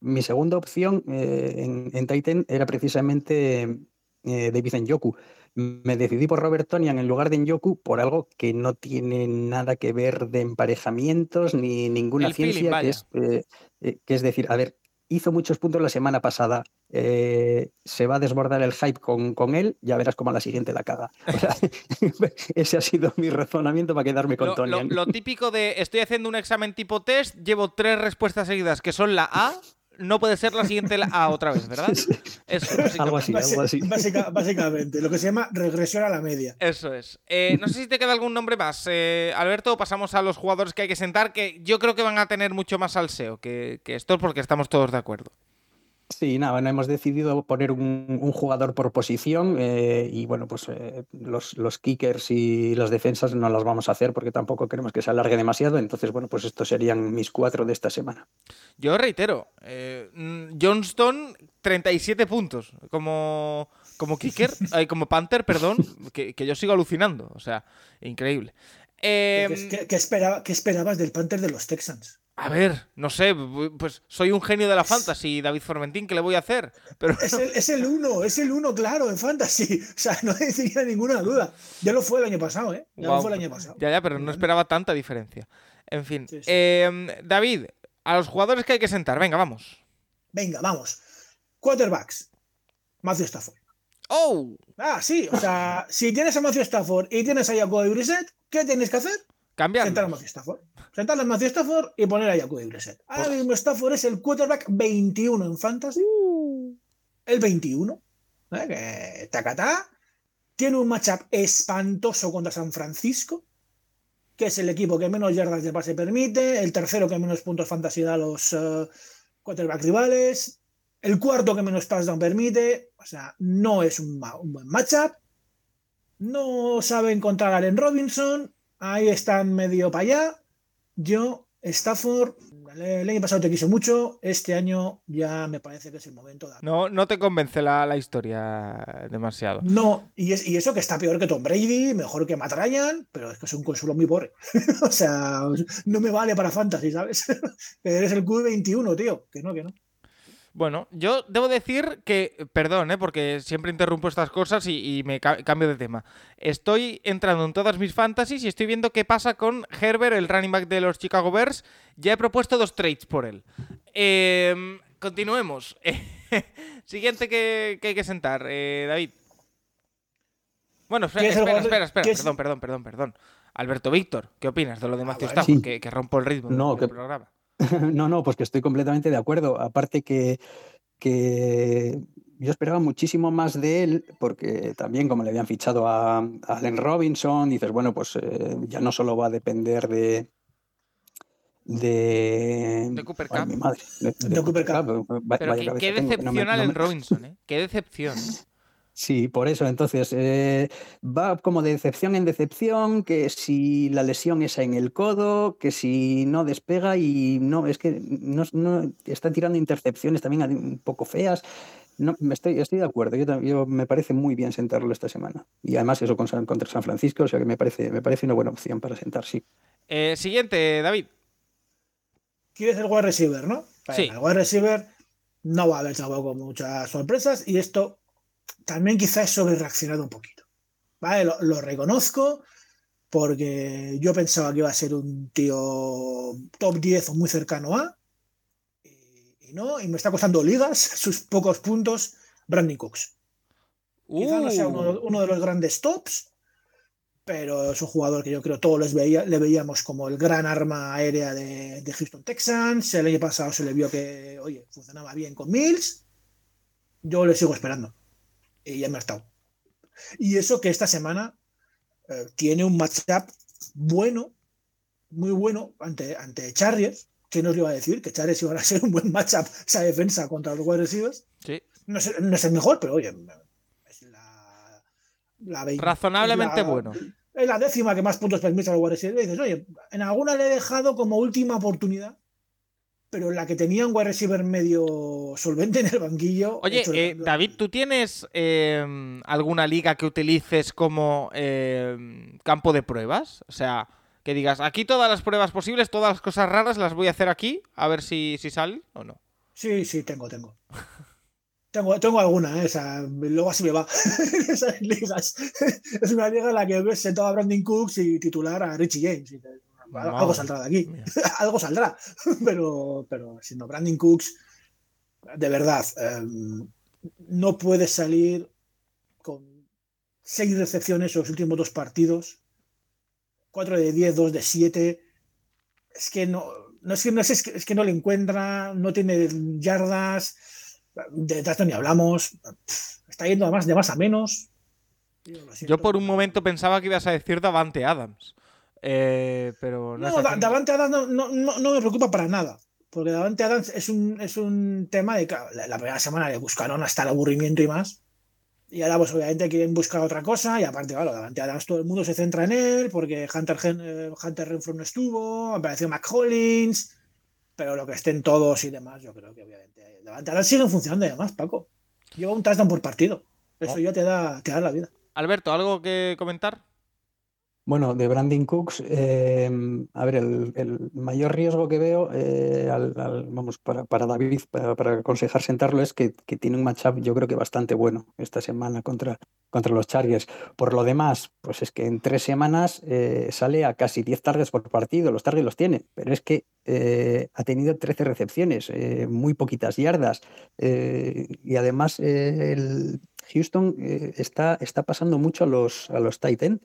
[SPEAKER 4] mi segunda opción en, en, Titan era precisamente David Yoku me decidí por Robert Tonian en lugar de Nyoku por algo que no tiene nada que ver de emparejamientos ni ninguna ciencia, que, es, eh, eh, que es decir, a ver, hizo muchos puntos la semana pasada. Eh, se va a desbordar el hype con, con, él, ya verás cómo a la siguiente la caga. O sea, ese ha sido mi razonamiento para quedarme con
[SPEAKER 2] lo,
[SPEAKER 4] Tony.
[SPEAKER 2] Lo, lo, típico de estoy haciendo un examen tipo test, llevo tres respuestas seguidas que son la A, no puede ser la siguiente la A otra vez, ¿verdad?
[SPEAKER 4] Eso, algo así, algo así.
[SPEAKER 3] Básica, básicamente, lo que se llama regresión a la media.
[SPEAKER 2] Eso es. Eh, no sé si te queda algún nombre más. Eh, Alberto, pasamos a los jugadores que hay que sentar, que yo creo que van a tener mucho más salseo que, que estos porque estamos todos de acuerdo.
[SPEAKER 4] Sí, nada, bueno, hemos decidido poner un, un jugador por posición eh, y bueno, pues eh, los, los, kickers y las defensas no las vamos a hacer porque tampoco queremos que se alargue demasiado. Entonces, bueno, pues estos serían mis cuatro de esta semana.
[SPEAKER 2] Yo reitero, eh, Johnston, 37 puntos como, como kicker, como Panther, perdón, que, que, yo sigo alucinando. O sea, increíble.
[SPEAKER 3] ¿Qué, qué, qué, esperaba, ¿Qué esperabas del Panther de los Texans?
[SPEAKER 2] A ver, no sé, pues soy un genio de la fantasy, David Formentín, ¿qué le voy a hacer? Pero...
[SPEAKER 3] Es, el, es el uno, es el uno, claro, en fantasy. O sea, no tenía ninguna duda. Ya lo fue el año pasado, ¿eh? Ya
[SPEAKER 2] wow.
[SPEAKER 3] lo fue el año pasado.
[SPEAKER 2] Ya, ya, pero no esperaba tanta diferencia. En fin. Sí, sí. Eh, David, a los jugadores que hay que sentar, venga, vamos.
[SPEAKER 3] Venga, vamos. Quarterbacks. Matthew Stafford.
[SPEAKER 2] ¡Oh!
[SPEAKER 3] Ah, sí, o sea, si tienes a Matthew Stafford y tienes a Jacoby Brissett, ¿qué tienes que hacer?
[SPEAKER 2] Cambiar.
[SPEAKER 3] Sentar a Matthew Stafford. Sentar a Matthew Stafford y poner a Jacoby Brissett. Ahora mismo Stafford es el quarterback 21 en Fantasy. Uh. El 21. ¿eh? Que tacatá. Tiene un matchup espantoso contra San Francisco, que es el equipo que menos yardas de pase permite, el tercero que menos puntos fantasy da a los uh, quarterback rivales, el cuarto que menos touchdown permite. O sea, no es un, un buen matchup. No sabe encontrar a Allen Robinson. Ahí están medio para allá. Yo, Stafford, el año pasado te quise mucho, este año ya me parece que es el momento de...
[SPEAKER 2] No, no te convence la, la historia demasiado.
[SPEAKER 3] No, y, es, y, eso que está peor que Tom Brady, mejor que Matt Ryan, pero es que es un consuelo muy pobre. o sea, no me vale para fantasy, ¿sabes? Eres el Q21, tío. Que no, que no.
[SPEAKER 2] Bueno, yo debo decir que, perdón, ¿eh? porque siempre interrumpo estas cosas y, y me ca cambio de tema. Estoy entrando en todas mis fantasies y estoy viendo qué pasa con Herbert, el running back de los Chicago Bears. Ya he propuesto dos trades por él. Eh, continuemos. Siguiente que, que, hay que sentar, eh, David. Bueno, espera, espera, espera, espera, perdón, perdón, perdón, perdón. Alberto Víctor, ¿qué opinas de lo de Matthew ah, Stafford? Sí. Que, que, rompo el ritmo
[SPEAKER 4] no,
[SPEAKER 2] del
[SPEAKER 4] que...
[SPEAKER 2] programa.
[SPEAKER 4] No, no, pues que estoy completamente de acuerdo. Aparte que, que yo esperaba muchísimo más de él, porque también como le habían fichado a, a Allen Robinson, dices, bueno, pues eh, ya no solo va a depender de... De,
[SPEAKER 2] de Cooper Cup.
[SPEAKER 4] mi madre. De,
[SPEAKER 3] de, de Cooper Cup.
[SPEAKER 2] Cup. Pero qué, qué decepción no me, Allen no me... Robinson, ¿eh? Qué decepción.
[SPEAKER 4] Sí, por eso. Entonces, eh, va como de decepción en decepción, que si la lesión es en el codo, que si no despega y no, es que no, no está tirando intercepciones también un poco feas. No, estoy, estoy de acuerdo. Yo, yo, me parece muy bien sentarlo esta semana. Y además eso con, contra San Francisco, o sea que me parece, me parece una buena opción para sentar, sí.
[SPEAKER 2] Eh, siguiente, David.
[SPEAKER 3] ¿Quieres el wide receiver, no?
[SPEAKER 2] Sí.
[SPEAKER 3] El wide receiver no va a haber con muchas sorpresas y esto también quizás he sobre reaccionado un poquito. ¿Vale? Lo, lo, reconozco porque yo pensaba que iba a ser un tío top 10 o muy cercano a. Y, y no, y me está costando ligas, sus pocos puntos, Brandon Cooks. Uh. Quizá no sea uno, uno, de los grandes tops, pero es un jugador que yo creo todos les veía, le veíamos como el gran arma aérea de, de Houston Texans. El año pasado se le vio que, oye, funcionaba bien con Mills. Yo le sigo esperando y ya me ha. Y eso que esta semana eh, tiene un matchup bueno, muy bueno ante, ante Chargers. ¿Qué nos iba a decir? Que Chargers iba a ser un buen matchup esa defensa contra los wide receivers.
[SPEAKER 2] Sí.
[SPEAKER 3] No, es, no es el mejor, pero oye, es la. la 20,
[SPEAKER 2] Razonablemente
[SPEAKER 3] es la,
[SPEAKER 2] bueno.
[SPEAKER 3] Es la décima que más puntos permite a los wide receivers. Y dices, oye, en alguna le he dejado como última oportunidad pero la que tenía un wide receiver medio solvente en el banquillo.
[SPEAKER 2] Oye, eh, David, ¿tú tienes eh, alguna liga que utilices como eh, campo de pruebas? O sea, que digas, aquí todas las pruebas posibles, todas las cosas raras las voy a hacer aquí, a ver si, si salen o no.
[SPEAKER 3] Sí, sí, tengo, tengo. tengo, tengo alguna, ¿eh? o sea, luego así me va. Esas ligas. es una liga en la que ves sentado a Brandon Cooks y titular a Richie James. Y te, algo saldrá de aquí, algo saldrá, pero, pero siendo Brandon Cooks, de verdad, em, no puedes salir con seis recepciones en los últimos dos partidos, cuatro de 10, dos de 7. Es que no, no es que no, es, es que no le encuentra, no tiene yardas, de trato ni hablamos, está yendo además de más a menos.
[SPEAKER 2] Yo por un momento pensaba que ibas a decir Davante Adams. Eh, pero
[SPEAKER 3] no, no Davante Adams no, no, me preocupa para nada. Porque Davante Adams es un, es un tema de que la, primera semana le buscaron hasta el aburrimiento y más. Y ahora, pues obviamente quieren buscar otra cosa. Y aparte, claro, Davante Adams todo el mundo se centra en él porque Hunter, eh, Hunter Renfro no estuvo, apareció McCollins. Pero lo que estén todos y demás, yo creo que obviamente. Davante Adams siguen funcionando y demás, Paco. Lleva un touchdown por partido. Eso oh. ya te da, te da la vida.
[SPEAKER 2] Alberto, ¿algo que comentar?
[SPEAKER 4] Bueno, de Brandon Cooks, em, a ver, el, mayor riesgo que veo, eh, vamos, para, David, para, aconsejar sentarlo, es que, tiene un matchup yo creo que bastante bueno esta semana contra, contra los Chargers. Por lo demás, pues es que en tres semanas eh, sale a casi 10 targets por partido, los targets los tiene, pero es que eh, ha tenido 13 recepciones, muy poquitas yardas, y además el Houston está, está pasando mucho a los, a los tight end.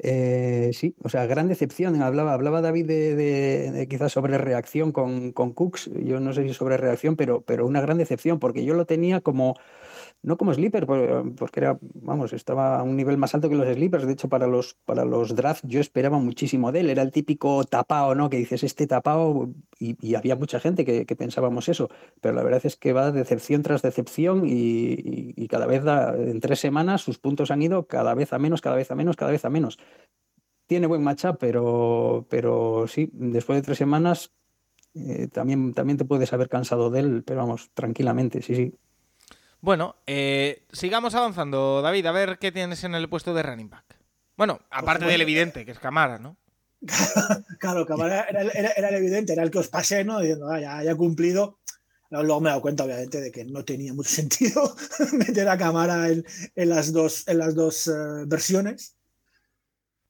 [SPEAKER 4] Eh, sí, o sea, gran decepción. Hablaba, hablaba David de, quizás sobre reacción con, con, Cooks. Yo no sé si sobre reacción, pero, pero una gran decepción, porque yo lo tenía como no como sleeper, porque era, vamos, estaba a un nivel más alto que los sleepers. De hecho, para los, para los drafts yo esperaba muchísimo de él. Era el típico tapao, ¿no? Que dices, este tapao, y, había mucha gente que, pensábamos eso. Pero la verdad es que va decepción tras decepción y, cada vez da, en tres semanas sus puntos han ido cada vez a menos, cada vez a menos, cada vez a menos. Tiene buen matchup, pero, pero sí, después de tres semanas eh, también, también te puedes haber cansado de él, pero vamos, tranquilamente, sí, sí.
[SPEAKER 2] Bueno, eh, sigamos avanzando. David, a ver qué tienes en el puesto de running back. Bueno, aparte del evidente, que es Camara, ¿no?
[SPEAKER 3] claro, Camara era, el evidente, era el que os pasé, ¿no? Diciendo, ah, ya, ya, cumplido. Luego me he dado cuenta, obviamente, de que no tenía mucho sentido meter a Camara en, las dos, en las dos eh, versiones.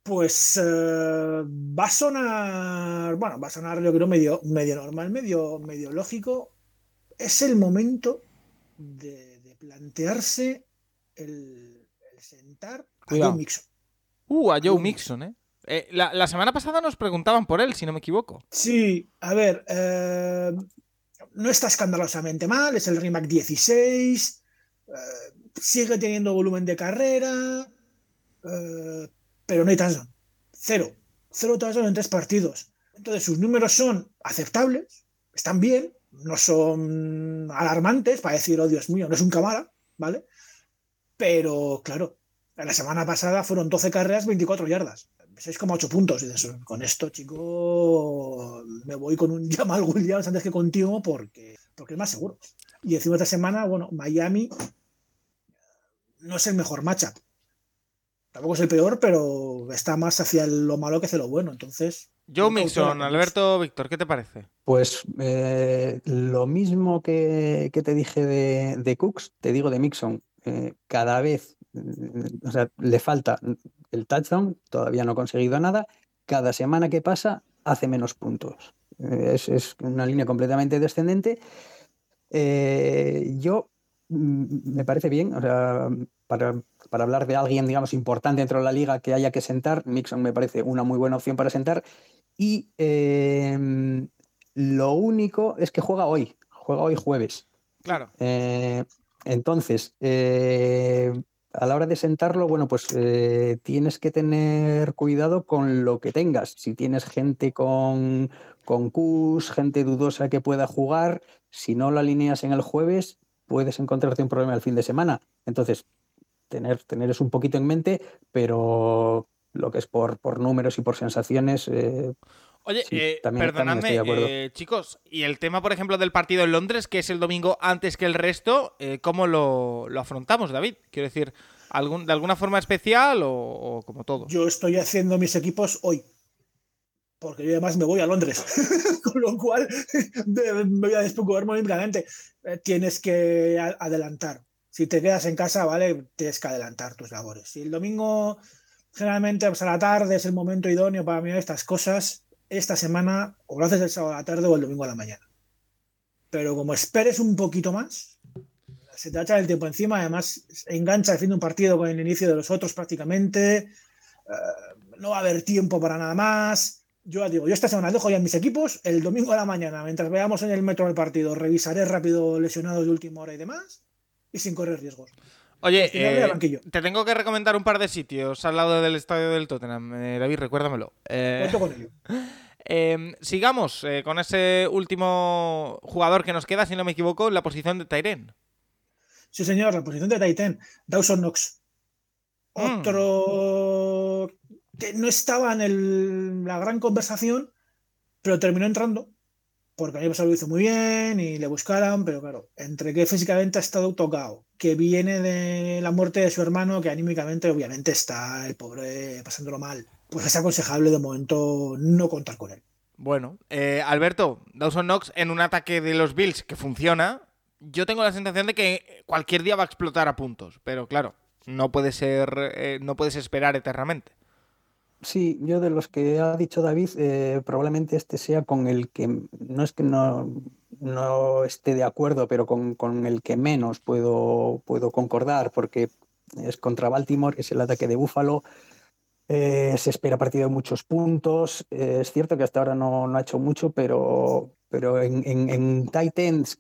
[SPEAKER 3] Pues eh, va a sonar, bueno, va a sonar yo creo medio, medio normal, medio, medio lógico. Es el momento de plantearse el, sentar a Joe Mixon.
[SPEAKER 2] Uh, a Joe Mixon, ¿eh? eh la, semana pasada nos preguntaban por él, si no me equivoco.
[SPEAKER 3] Sí, a ver, eh, no está escandalosamente mal, es el RIMAC 16, eh, sigue teniendo volumen de carrera, pero no hay touchdown. Cero. Cero touchdown en tres partidos. Entonces sus números son aceptables, están bien, no son alarmantes para decir, oh Dios mío, no es un cámara, ¿vale? Pero claro, la semana pasada fueron 12 carreras, 24 yardas. 6,8 puntos. Y eso, con esto, chico, me voy con un Jamal Williams antes que contigo porque, porque es más seguro. Y encima esta semana, bueno, Miami no es el mejor matchup. Tampoco es el peor, pero está más hacia lo malo que hacia lo bueno. Entonces,
[SPEAKER 2] Joe Mixon, Alberto Víctor, ¿qué te parece?
[SPEAKER 4] Pues eh, lo mismo que, te dije de, Cooks, te digo de Mixon. Eh, cada vez, mm, o sea, le falta el touchdown, todavía no ha conseguido nada. Cada semana que pasa hace menos puntos. Eh, es, una línea completamente descendente. yo mm, me parece bien, o sea, para, para, hablar de alguien, digamos, importante dentro de la liga que haya que sentar, Mixon me parece una muy buena opción para sentar. Y em, lo único es que juega hoy, juega hoy jueves.
[SPEAKER 2] Claro.
[SPEAKER 4] Eh, entonces, eh, a la hora de sentarlo, bueno, pues eh, tienes que tener cuidado con lo que tengas. Si tienes gente con, con gente dudosa que pueda jugar, si no lo alineas en el jueves, puedes encontrarte un problema el fin de semana. Entonces, tener, tener eso un poquito en mente, pero lo que es por, por números y por sensaciones. Eh,
[SPEAKER 2] Oye, eh, perdonadme, eh, chicos, y el tema, por ejemplo, del partido en Londres, que es el domingo antes que el resto, ¿cómo lo, afrontamos, David? Quiero decir, ¿algún, ¿de alguna forma especial o, como todo?
[SPEAKER 3] Yo estoy haciendo mis equipos hoy porque yo además me voy a Londres, con lo cual me voy a despreocupar muy tienes que adelantar. Si te quedas en casa, ¿vale? Tienes que adelantar tus labores. Si el domingo Generalmente pues, a la tarde es el momento idóneo para mirar estas cosas. Esta semana o lo haces el sábado a la tarde o el domingo a la mañana. pero como esperes un poquito más, se te va a echar el tiempo encima. Además, engancha el fin de un partido con el inicio de los otros prácticamente. Eh, no va a haber tiempo para nada más. Yo digo, yo esta semana dejo ya mis equipos. El domingo a la mañana, mientras veamos en el metro del partido, revisaré rápido lesionados de última hora y demás. Y sin correr riesgos.
[SPEAKER 2] Oye, eh, te tengo que recomendar un par de sitios al lado del estadio del Tottenham. Eh, David, recuérdamelo.
[SPEAKER 3] Eh, con ello.
[SPEAKER 2] Sigamos con ese último jugador que nos queda, si no me equivoco, en la posición de Tyren.
[SPEAKER 3] Sí, señor, la posición de Titan. Dawson Knox. Mm. Otro que no estaba en la gran conversación, pero terminó entrando porque a mí lo hizo muy bien y le buscaron, pero claro, entre que físicamente ha estado tocado, que viene de la muerte de su hermano, que anímicamente obviamente está el pobre pasándolo mal, pues es aconsejable de momento no contar con él.
[SPEAKER 2] Bueno, eh, Alberto, Dawson Knox en un ataque de los Bills que funciona, yo tengo la sensación de que cualquier día va a explotar a puntos, pero claro, no puede ser, eh, no puedes esperar eternamente.
[SPEAKER 4] Sí, yo de los que ha dicho David, eh, probablemente este sea con el que, no es que no, no esté de acuerdo, pero con, con, el que menos puedo, puedo concordar, porque es contra Baltimore, es el ataque de Buffalo. Eh, se espera partido de muchos puntos. Eh, es cierto que hasta ahora no, no, ha hecho mucho, pero, pero en, en, en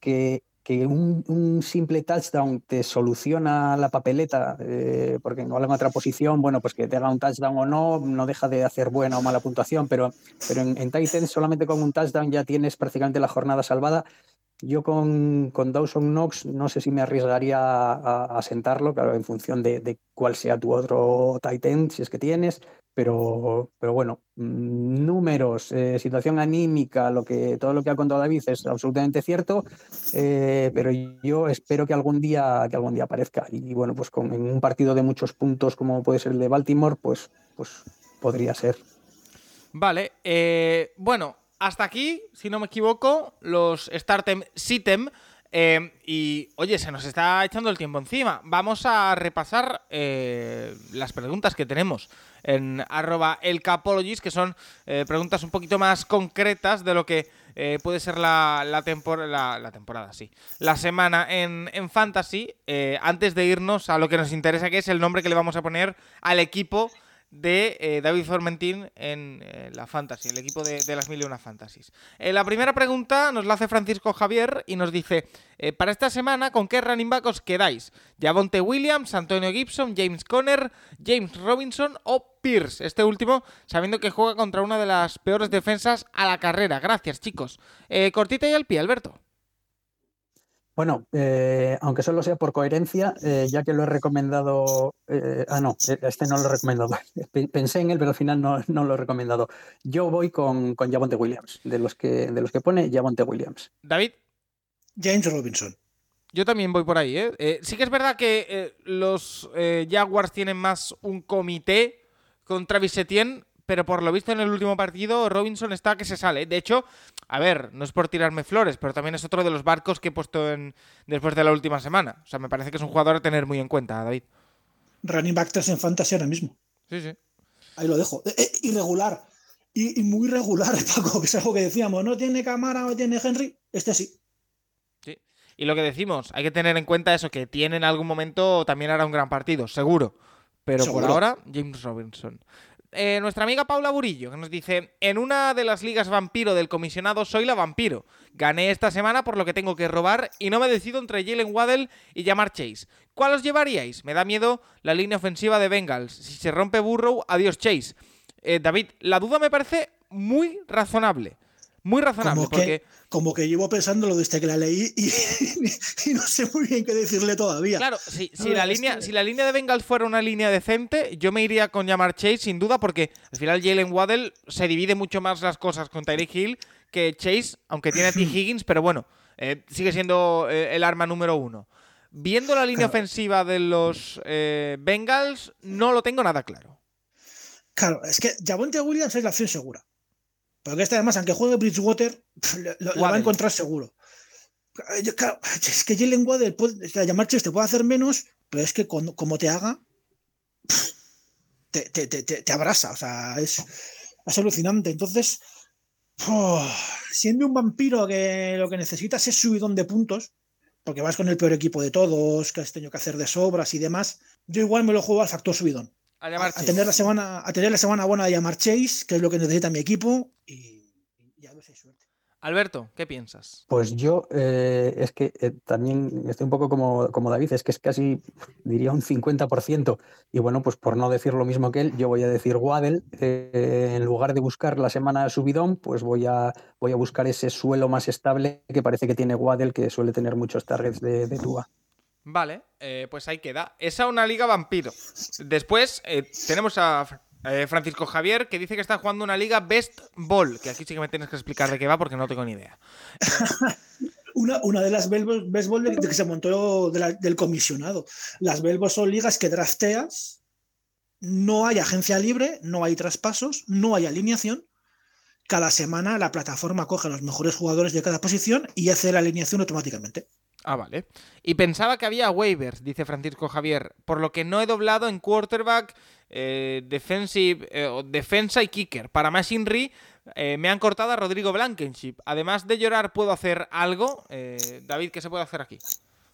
[SPEAKER 4] que que un, simple touchdown te soluciona la papeleta, eh, porque no en otra posición, bueno, pues que te haga un touchdown o no, no deja de hacer buena o mala puntuación, pero, pero en, en Titans solamente con un touchdown ya tienes prácticamente la jornada salvada. Yo con, con Dawson Knox no sé si me arriesgaría a, sentarlo, claro, en función de, de, cuál sea tu otro Titan, si es que tienes, pero, pero bueno, mm, números, eh, situación anímica, lo que, todo lo que ha contado David es absolutamente cierto, eh, pero yo espero que algún día, que algún día aparezca. Y bueno, pues con, en un partido de muchos puntos como puede ser el de Baltimore, pues, pues podría ser.
[SPEAKER 2] Vale, eh, bueno, hasta aquí, si no me equivoco, los Startem Sitem. Em, y oye, se nos está echando el tiempo encima. Vamos a repasar eh, las preguntas que tenemos en arroba elcapologist, que son eh, preguntas un poquito más concretas de lo que eh, puede ser la, temporada, sí. La semana en Fantasy, antes de irnos a lo que nos interesa, que es el nombre que le vamos a poner al equipo de eh, David Formentín en eh, la Fantasy, el equipo de, las mil y una Fantasies. Eh, la primera pregunta nos la hace Francisco Javier y nos dice: Para esta semana, ¿con qué running back os quedáis? ¿Javonte Williams, Antonio Gibson, James Conner, James Robinson o Pierce? Este último, sabiendo que juega contra una de las peores defensas a la carrera. Gracias, chicos. cortita y al pie, Alberto.
[SPEAKER 4] Bueno, eh, aunque solo sea por coherencia, eh, ya que lo he recomendado. Eh, ah, no, este no lo he recomendado. Pensé en él, pero al final no, lo he recomendado. Yo voy con, con Javonte Williams, de los que, de los que pone Javonte Williams.
[SPEAKER 2] David.
[SPEAKER 3] James Robinson.
[SPEAKER 2] Yo también voy por ahí, ¿eh? sí que es verdad que los Jaguars tienen más un comité con Travis Etienne, pero por lo visto en el último partido Robinson está que se sale. De hecho, a ver, no es por tirarme flores, pero también es otro de los barcos que he puesto en después de la última semana. O sea, me parece que es un jugador a tener muy en cuenta, David.
[SPEAKER 3] Running back en fantasy ahora mismo.
[SPEAKER 2] Sí, sí.
[SPEAKER 3] Ahí lo dejo. Eh, eh, irregular. Y, muy regular, Paco, que es algo que decíamos. No tiene cámara o tiene Henry. Este sí.
[SPEAKER 2] Sí. Y lo que decimos, hay que tener en cuenta eso, que tiene en algún momento también hará un gran partido, seguro. Pero por ahora, James Robinson. Eh, nuestra amiga Paula Burillo, que nos dice, en una de las ligas vampiro del comisionado soy la vampiro. Gané esta semana por lo que tengo que robar y no me decido entre Jalen Waddell y Jamar Chase. ¿Cuál os llevaríais? Me da miedo la línea ofensiva de Bengals. Si se rompe Burrow, adiós Chase. Eh, David, la duda me parece muy razonable. Muy razonable.
[SPEAKER 3] Como, que, como que llevo pensando lo desde que la leí y, no sé muy bien qué decirle todavía.
[SPEAKER 2] Claro, si, la línea, si la línea de Bengals fuera una línea decente, yo me iría con llamar Chase sin duda, porque al final Jalen Waddell se divide mucho más las cosas con Tyreek Hill que Chase, aunque tiene a T. Higgins, pero bueno, eh, sigue siendo eh, el arma número uno. Viendo la línea ofensiva de los eh, Bengals, no lo tengo nada claro.
[SPEAKER 3] Claro, es que Javonte Williams es la opción segura. Porque este además, aunque juegue Bridgewater, lo, va a encontrar seguro. es que Jalen Waddell, puede, llamar te puede hacer menos, pero es que como te haga, te, te, te, te, abrasa. O sea, es, es alucinante. Entonces, Oh, siendo un vampiro que lo que necesitas es subidón de puntos, porque vas con el peor equipo de todos, que has tenido que hacer de sobras y demás, yo igual me lo juego al factor subidón.
[SPEAKER 2] A llamar
[SPEAKER 3] A tener, la semana, a tener la semana buena de llamar Chase, que es lo que necesita mi equipo, y, y a hay suerte.
[SPEAKER 2] Alberto, ¿qué piensas?
[SPEAKER 4] Pues yo eh, es que eh, también estoy un poco como, como David, es que es casi, diría, un 50%. Y bueno, pues por no decir lo mismo que él, yo voy a decir Waddle. eh, en lugar de buscar la semana de subidón, pues voy a, voy a buscar ese suelo más estable que parece que tiene Waddle, que suele tener muchos targets de, de Tua.
[SPEAKER 2] Vale, eh, pues ahí queda. Esa una liga vampiro. Después eh, tenemos a eh, Francisco Javier que dice que está jugando una liga Best Ball, que aquí sí que me tienes que explicar de qué va porque no tengo ni idea.
[SPEAKER 3] Una, una de las best ball de, que se montó de del comisionado. Las Bell Ball son ligas que drafteas, no hay agencia libre, no hay traspasos, no hay alineación. Cada semana la plataforma coge a los mejores jugadores de cada posición y hace la alineación automáticamente.
[SPEAKER 2] Ah, vale. Y pensaba que había waivers, dice Francisco Javier, por lo que no he doblado en quarterback, eh, defensive, eh, defensa y kicker. Para más Inri, eh, me han cortado a Rodrigo Blankenship. Además de llorar, ¿puedo hacer algo? Eh, David, ¿qué se puede hacer aquí?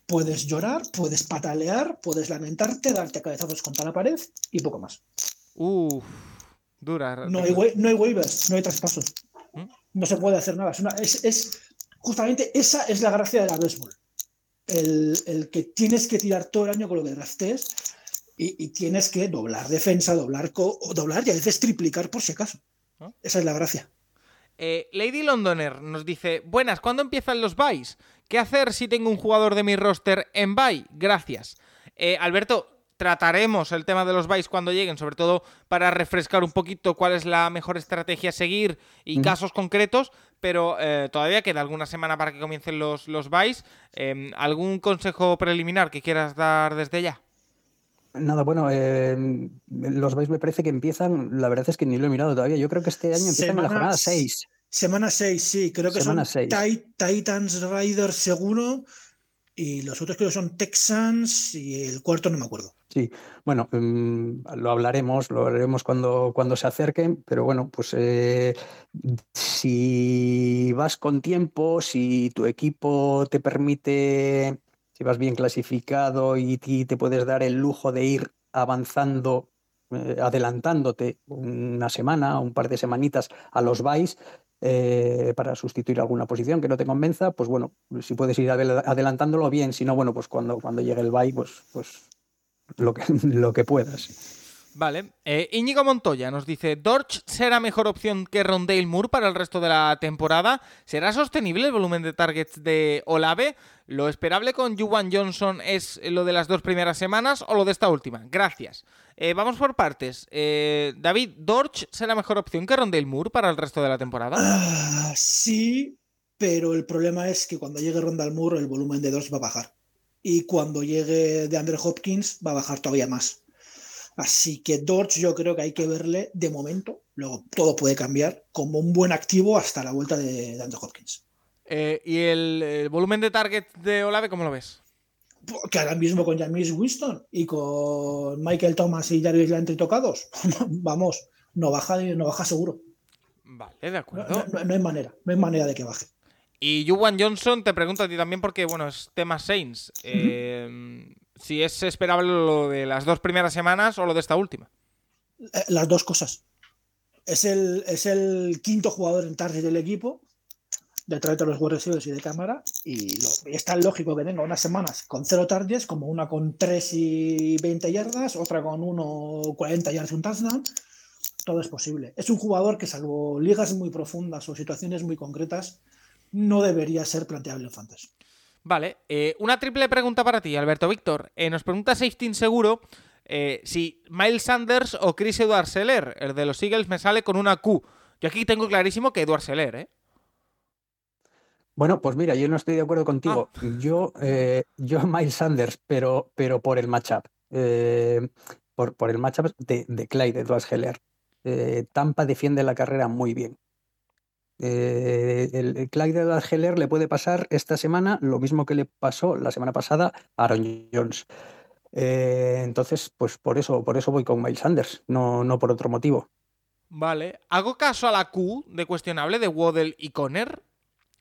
[SPEAKER 3] Puedes llorar, puedes patalear, puedes lamentarte, darte cabezazos contra la pared y poco más.
[SPEAKER 2] Uf, dura.
[SPEAKER 3] No hay, no hay waivers, no hay traspasos.
[SPEAKER 2] ¿Mm?
[SPEAKER 3] No se puede hacer nada. Es, una- es- es- justamente esa es la gracia de la béisbol. El, el que tienes que tirar todo el año con lo que draftees y, y tienes que doblar defensa, doblar, co- o doblar y a veces triplicar por si acaso.
[SPEAKER 2] ¿Ah?
[SPEAKER 3] Esa es la gracia.
[SPEAKER 2] Eh, Lady Londoner nos dice, buenas, ¿cuándo empiezan los buys? ¿Qué hacer si tengo un jugador de mi roster en buy? Gracias. Eh, Alberto, trataremos el tema de los buys cuando lleguen, sobre todo para refrescar un poquito cuál es la mejor estrategia a seguir y casos concretos, pero eh, todavía queda alguna semana para que comiencen los, los buys. Eh, ¿Algún consejo preliminar que quieras dar desde ya?
[SPEAKER 4] Nada, bueno, eh, los vais me parece que empiezan, la verdad es que ni lo he mirado todavía. Yo creo que este año empiezan en la jornada 6.
[SPEAKER 3] Semana 6, sí, creo que
[SPEAKER 4] Semana
[SPEAKER 3] son
[SPEAKER 4] seis.
[SPEAKER 3] Ti- Titans Riders seguro y los otros creo que son Texans y el cuarto no me acuerdo.
[SPEAKER 4] Sí, bueno, mm, lo hablaremos, lo hablaremos cuando, cuando se acerquen, pero bueno, pues eh, si vas con tiempo, si tu equipo te permite, si vas bien clasificado y ti te puedes dar el lujo de ir avanzando, eh, adelantándote una semana, un par de semanitas a los buys eh, para sustituir alguna posición que no te convenza, pues bueno, si puedes ir adel- adelantándolo bien, si no, bueno, pues cuando, cuando llegue el buy, pues, pues lo que, lo que puedas.
[SPEAKER 2] Vale. Eh, Íñigo Montoya nos dice: ¿Dorch será mejor opción que Rondale Moore para el resto de la temporada? ¿Será sostenible el volumen de targets de Olave? ¿Lo esperable con Juwan Johnson es lo de las dos primeras semanas o lo de esta última? Gracias. Eh, vamos por partes. Eh, David, ¿Dorch será mejor opción que Rondale Moore para el resto de la temporada?
[SPEAKER 3] Ah, sí, pero el problema es que cuando llegue Rondal Moore el volumen de dos va a bajar. Y cuando llegue de Andre Hopkins va a bajar todavía más. Así que Dodge yo creo que hay que verle de momento, luego todo puede cambiar, como un buen activo hasta la vuelta de, de Andre Hopkins.
[SPEAKER 2] Eh, ¿Y el, el volumen de targets de Olave cómo lo ves?
[SPEAKER 3] Que ahora mismo con James Winston y con Michael Thomas y Jarvis Landry tocados, vamos, no baja, no baja seguro.
[SPEAKER 2] Vale, de acuerdo.
[SPEAKER 3] no- no hay manera, no hay manera de que baje.
[SPEAKER 2] Y Juwan Johnson te pregunto a ti también porque, bueno, es tema Saints. Eh, si es esperable lo de las dos primeras semanas o lo de esta última.
[SPEAKER 3] Eh, Las dos cosas. Es el, es el quinto jugador en target del equipo, detrás de los receivers y de cámara, y, lo- y es tan lógico que tenga unas semanas con cero targets, como una con 3 y 20 yardas, otra con 1 40 yardas y un touchdown. Todo es posible. Es un jugador que, salvo ligas muy profundas o situaciones muy concretas, no debería ser planteable en fantasy.
[SPEAKER 2] Vale, eh, una triple pregunta para ti, Alberto Víctor. Eh, nos pregunta Safety Seguro eh, si Miles Sanders o Chris Edward Seller, el de los Eagles, me sale con una Q. Yo aquí tengo clarísimo que Edward Seller, ¿eh?
[SPEAKER 4] Bueno, pues mira, yo no estoy de acuerdo contigo. Yo, eh, yo Miles Sanders, pero, pero por el matchup. por, por el matchup de, de Clyde Edwards Heller. Eh, Tampa defiende la carrera muy bien. Eh, el, el Clyde Heller le puede pasar esta semana lo mismo que le pasó la semana pasada a Aaron Jones. Eh, entonces, pues por eso, por eso voy con Miles Sanders, no, no por otro motivo.
[SPEAKER 2] Vale. ¿Hago caso a la Q de cuestionable de Waddle y Conner?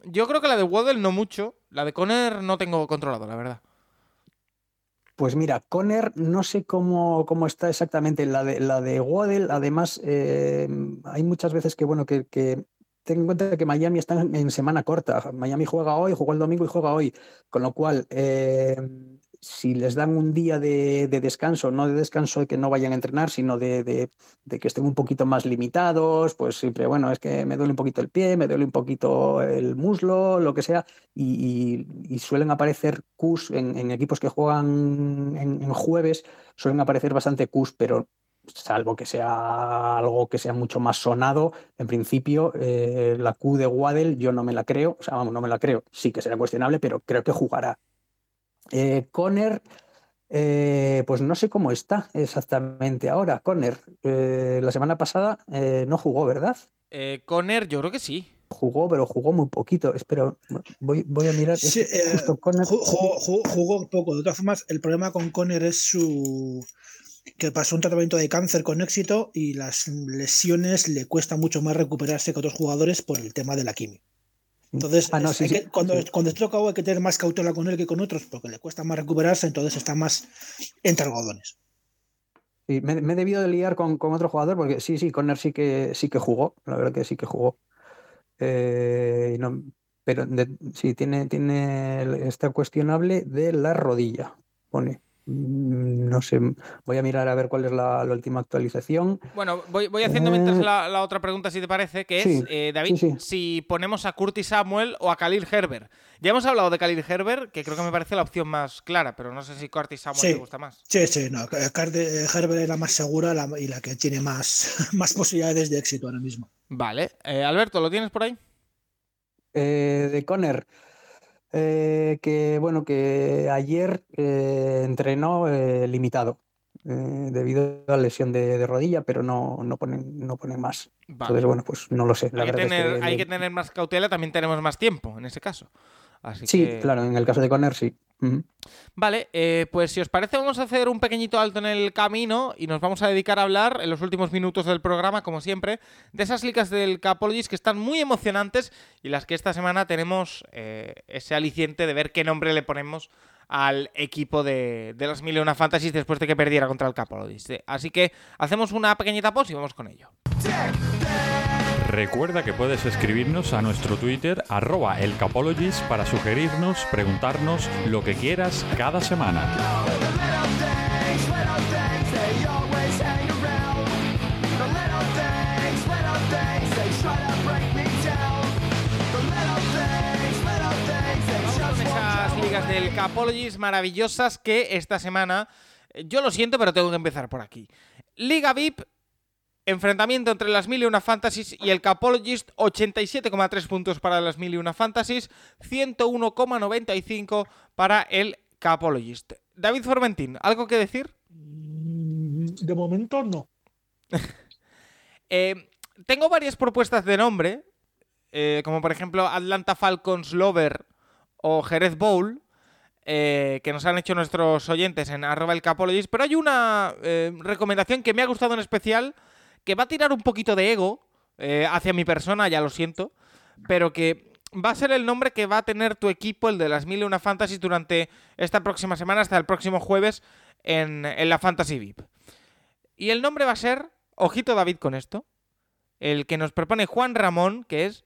[SPEAKER 2] Yo creo que la de Waddle no mucho. La de Conner no tengo controlado, la verdad.
[SPEAKER 4] Pues mira, Conner no sé cómo, cómo está exactamente la de, la de Waddle. Además, eh, hay muchas veces que, bueno, que, que ten en cuenta que Miami está en, semana corta. Miami juega hoy, jugó el domingo y juega hoy. Con lo cual, eh, si les dan un día de, de, descanso, no de descanso de que no vayan a entrenar, sino de, que estén un poquito más limitados, pues siempre, bueno, es que me duele un poquito el pie, me duele un poquito el muslo, lo que sea, y, suelen aparecer Qs en, en, equipos que juegan en, en, jueves, suelen aparecer bastante Qs, pero salvo que sea algo que sea mucho más sonado, en principio eh, la Q de Waddell yo no me la creo, o sea, vamos, no me la creo, sí que será cuestionable, pero creo que jugará eh, Conner, eh, pues no sé cómo está exactamente ahora. Conner, eh, la semana pasada eh, no jugó, ¿verdad?
[SPEAKER 2] Conner, yo creo que sí.
[SPEAKER 4] Jugó, pero jugó muy poquito. Espero, voy, voy a mirar.
[SPEAKER 3] Sí, justo Conner... jugó, jugó, jugó, poco. De todas formas, el problema con Conner es su que pasó un tratamiento de cáncer con éxito y las lesiones le cuesta mucho más recuperarse que otros jugadores por el tema de la quimio. Entonces, ah, no, sí, sí, que, cuando, sí. cuando tocado hay que tener más cautela con él que con otros, porque le cuesta más recuperarse, entonces está más entre algodones.
[SPEAKER 4] Sí, me, me, he debido de liar con, con, otro jugador, porque sí, sí, Conner sí que sí que jugó, la verdad que sí que jugó. Eh, no, pero de, sí, tiene, tiene, está cuestionable de la rodilla, pone. Mm, no sé, voy a mirar a ver cuál es la, la última actualización.
[SPEAKER 2] Bueno, voy, voy haciendo eh... mientras la, la, otra pregunta, si te parece, que es, sí, eh, David, sí, sí. si ponemos a Curtis Samuel o a Khalil Herbert. Ya hemos hablado de Khalil Herbert, que creo que me parece la opción más clara, pero no sé si Curtis Samuel te gusta más.
[SPEAKER 3] Sí, sí, no, Herbert es la más segura la, y la que tiene más, más posibilidades de éxito ahora mismo.
[SPEAKER 2] Vale, eh, Alberto, ¿lo tienes por ahí?
[SPEAKER 4] Eh, de Conner. Eh, que bueno, que ayer eh, entrenó eh, limitado eh, debido a la lesión de, de, rodilla, pero no, no, ponen, no ponen más. Vale. Entonces, bueno, pues no lo sé.
[SPEAKER 2] La hay, que tener, es que, hay que tener más cautela, también tenemos más tiempo en ese caso. Así
[SPEAKER 4] sí,
[SPEAKER 2] que...
[SPEAKER 4] claro, en el caso de Conner sí.
[SPEAKER 2] Vale, eh, pues si os parece vamos a hacer un pequeñito alto en el camino y nos vamos a dedicar a hablar en los últimos minutos del programa, como siempre, de esas ligas del Capologist que están muy emocionantes y las que esta semana tenemos eh, ese aliciente de ver qué nombre le ponemos al equipo de, las Mil y Una Fantasies después de que perdiera contra el Capologist. Así que hacemos una pequeñita pause y vamos con ello.
[SPEAKER 1] Recuerda que puedes escribirnos a nuestro Twitter, arroba elcapologist, para sugerirnos, preguntarnos lo que quieras cada semana.
[SPEAKER 2] Esas ligas del Capologist maravillosas que esta semana, yo lo siento, pero tengo que empezar por aquí. Liga VIP Enfrentamiento entre las mil y una fantasies y el Capologist, 87,3 puntos para las mil y una fantasies, 101,95 para el Capologist. David Formentín, ¿algo que decir?
[SPEAKER 3] Mm, De momento no.
[SPEAKER 2] eh, tengo varias propuestas de nombre, eh, como por ejemplo Atlanta Falcons Lover o Jerez Bowl, eh, que nos han hecho nuestros oyentes en arroba el Capologist, pero hay una recomendación que me ha gustado en especial que va a tirar un poquito de ego eh, hacia mi persona, ya lo siento, pero que va a ser el nombre que va a tener tu equipo, el de las mil y una Fantasies, durante esta próxima semana, hasta el próximo jueves, en, en la Fantasy VIP. Y el nombre va a ser, ojito David con esto, el que nos propone Juan Ramón, que es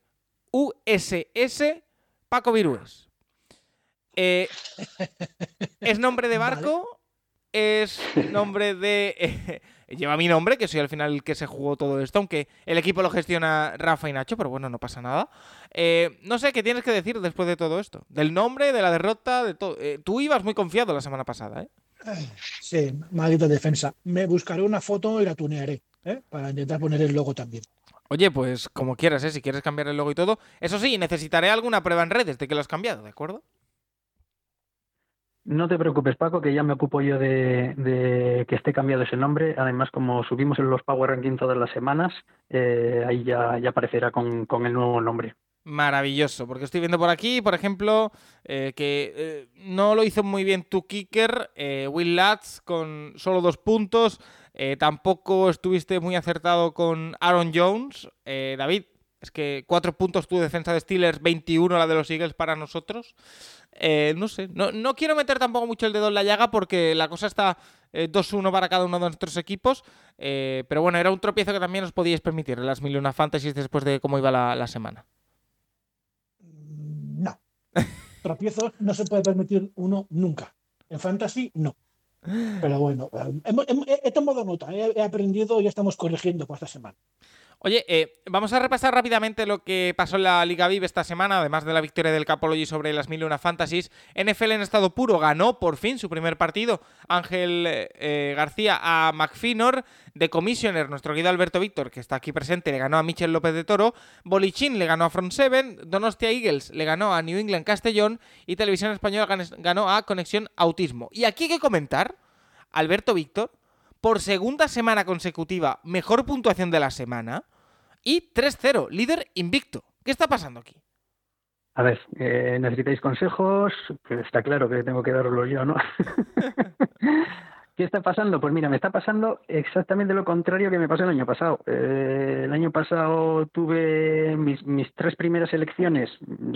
[SPEAKER 2] USS Paco Virués. Eh, es nombre de barco, vale. es nombre de... Eh, lleva mi nombre, que soy al final el que se jugó todo esto, aunque el equipo lo gestiona Rafa y Nacho, pero bueno, no pasa nada. Eh, no sé qué tienes que decir después de todo esto. Del nombre, de la derrota, de todo. Eh, tú ibas muy confiado la semana pasada, ¿eh?
[SPEAKER 3] Sí, maldita defensa. Me buscaré una foto y la tunearé, ¿eh? Para intentar poner el logo también.
[SPEAKER 2] Oye, pues como quieras, ¿eh? Si quieres cambiar el logo y todo. Eso sí, necesitaré alguna prueba en redes de que lo has cambiado, ¿de acuerdo?
[SPEAKER 4] No te preocupes, Paco, que ya me ocupo yo de, que esté cambiado ese nombre. Además, como subimos en los Power Ranking todas las semanas, eh, ahí ya, aparecerá con, el nuevo nombre.
[SPEAKER 2] Maravilloso, porque estoy viendo por aquí, por ejemplo, eh, que eh, no lo hizo muy bien tu kicker, Will Latz, con solo dos puntos. tampoco estuviste muy acertado con Aaron Jones. David, es que cuatro puntos tu defensa de Steelers, 21 la de los Eagles para nosotros. no sé, no, no, quiero meter tampoco mucho el dedo en la llaga porque la cosa está 2-1 para cada uno de nuestros equipos. pero bueno, era un tropiezo que también os podíais permitir las mil una después de cómo iba la semana.
[SPEAKER 3] tropiezos no se puede permitir uno nunca. En fantasy, no. Pero bueno, he, tomado nota, he, aprendido y estamos corrigiendo por esta semana.
[SPEAKER 2] Oye, eh, vamos a repasar rápidamente lo que pasó en la Liga Vive esta semana, además de la victoria del Capology sobre las mil una fantasies. NFL en estado puro ganó por fin su primer partido. Ángel eh, García a McFinor, de Commissioner, nuestro guido Alberto Víctor, que está aquí presente, le ganó a Michel López de Toro. Bolichín le ganó a Front Seven. Donostia Eagles le ganó a New England Castellón. Y Televisión Española ganó a Conexión Autismo. Y aquí hay que comentar, Alberto Víctor, por segunda semana consecutiva, mejor puntuación de la semana. Y 3-0, líder invicto. ¿Qué está pasando aquí?
[SPEAKER 4] A ver, eh, necesitáis consejos, que está claro que tengo que darlo yo, ¿no? ¿Qué está pasando? Pues mira, me está pasando exactamente lo contrario que me pasó el año pasado. Eh, el año pasado tuve mis, tres primeras elecciones,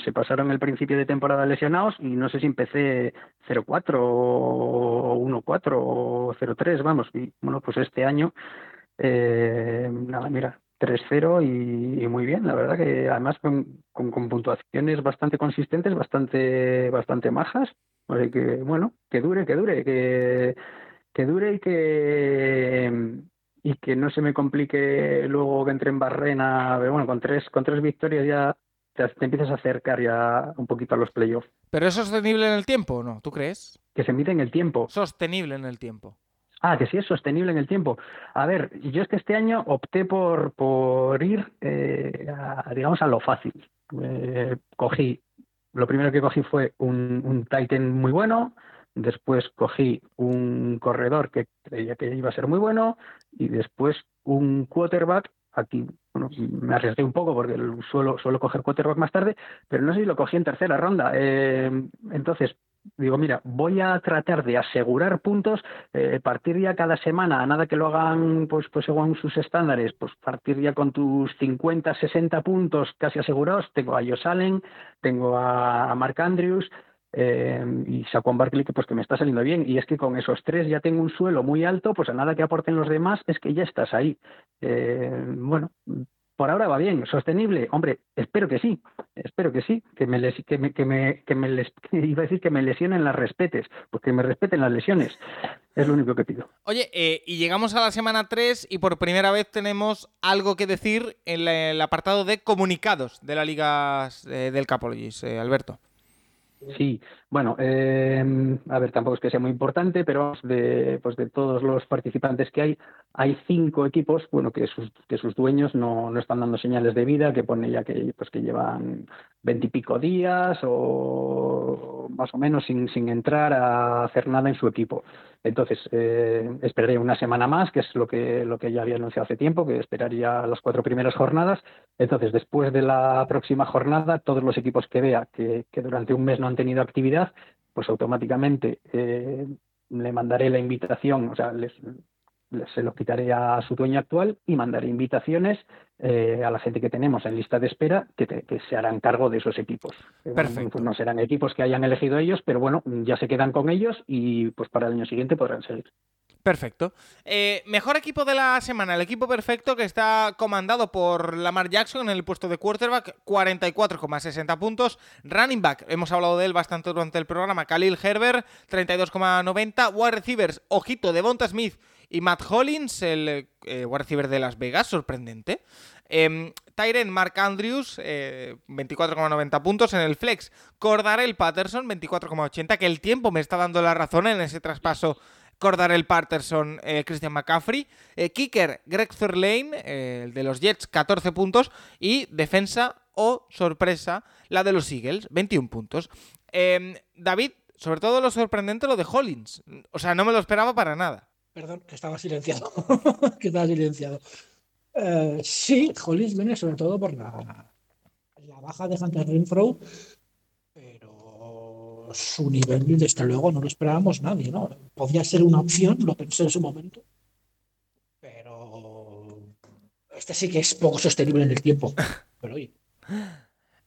[SPEAKER 4] se pasaron el principio de temporada lesionados y no sé si empecé 0-4 o 1-4 o 0-3, vamos. Y bueno, pues este año, eh, nada, mira, 3-0 y, muy bien, la verdad que además con, con, puntuaciones bastante consistentes, bastante, bastante majas. Así que bueno, que dure, que dure, que que dure y que y que no se me complique luego que entre en barrena, bueno, con tres, con tres victorias ya te, empiezas a acercar ya un poquito a los playoffs.
[SPEAKER 2] ¿Pero es sostenible en el tiempo o no? ¿Tú crees?
[SPEAKER 4] Que se mide en el tiempo.
[SPEAKER 2] Sostenible en el tiempo.
[SPEAKER 4] Ah, que sí es sostenible en el tiempo. A ver, yo es que este año opté por, por ir, eh, a, digamos, a lo fácil. Eh, cogí, lo primero que cogí fue un, un Titan muy bueno, después cogí un corredor que creía que iba a ser muy bueno y después un quarterback. Aquí bueno, me arriesgué un poco porque suelo, suelo coger quarterback más tarde, pero no sé si lo cogí en tercera ronda. Eh, entonces, digo, mira, voy a tratar de asegurar puntos, eh, partir ya cada semana, a nada que lo hagan pues, pues según sus estándares, pues partir ya con tus 50, 60 puntos casi asegurados. Tengo a Josh Allen, tengo a Mark Andrews, eh, y Saquon Barkley que pues que me está saliendo bien. Y es que con esos tres ya tengo un suelo muy alto pues a nada que aporten los demás es que ya estás ahí. Eh, bueno por ahora va bien sostenible. Hombre espero que sí espero que sí que me que me que me, que me les, iba a decir que me lesionen las respetes pues que me respeten las lesiones es lo único que pido.
[SPEAKER 2] Oye eh, y llegamos a la semana 3 y por primera vez tenemos algo que decir en el apartado de comunicados de la liga del Capologis Alberto
[SPEAKER 4] Sí, bueno, eh, a ver, tampoco es que sea muy importante, pero de, pues de todos los participantes que hay, hay cinco equipos, bueno, que sus, que sus dueños no, no están dando señales de vida, que pone ya que, pues que llevan veintipico días o más o menos sin, sin entrar a hacer nada en su equipo. Entonces, eh, esperaré una semana más, que es lo que, lo que ya había anunciado hace tiempo, que esperaría las cuatro primeras jornadas. Entonces, después de la próxima jornada, todos los equipos que vea que, que durante un mes no han tenido actividad, pues automáticamente eh, le mandaré la invitación, o sea, les, se lo quitaré a su dueño actual y mandaré invitaciones eh, a la gente que tenemos en lista de espera que, se harán cargo de esos equipos.
[SPEAKER 2] Eh, Perfecto.
[SPEAKER 4] no serán equipos que hayan elegido ellos, pero bueno, ya se quedan con ellos y pues para el año siguiente podrán seguir.
[SPEAKER 2] Perfecto. Eh, mejor equipo de la semana, el equipo perfecto que está comandado por Lamar Jackson en el puesto de quarterback, 44,60 puntos. Running back, hemos hablado de él bastante durante el programa, Khalil Herbert, 32,90. Wide receivers, ojito, Devonta Smith y Matt Hollins, el eh, receiver de Las Vegas, sorprendente. Eh, Mark Andrews, 24,90 eh, puntos. En el flex, Cordarel Patterson, 24,80, que el tiempo me está dando la razón en ese traspaso Cordarel Patterson, eh, Christian McCaffrey. kicker, Greg Thurlane, el de los Jets, 14 puntos. Y defensa o sorpresa, la de los Eagles, 21 puntos. Em, David, sobre todo lo sorprendente lo de Hollins. O sea, no me lo esperaba para nada.
[SPEAKER 3] Perdón, que estaba silenciado. que estaba silenciado. Eh, sí, Hollis viene sobre todo por la, baja de Hunter Renfro, pero su nivel, desde luego, no lo esperábamos nadie, ¿no? Podría ser una opción, lo pensé en su momento, pero este sí que es poco sostenible en el tiempo. Pero oye.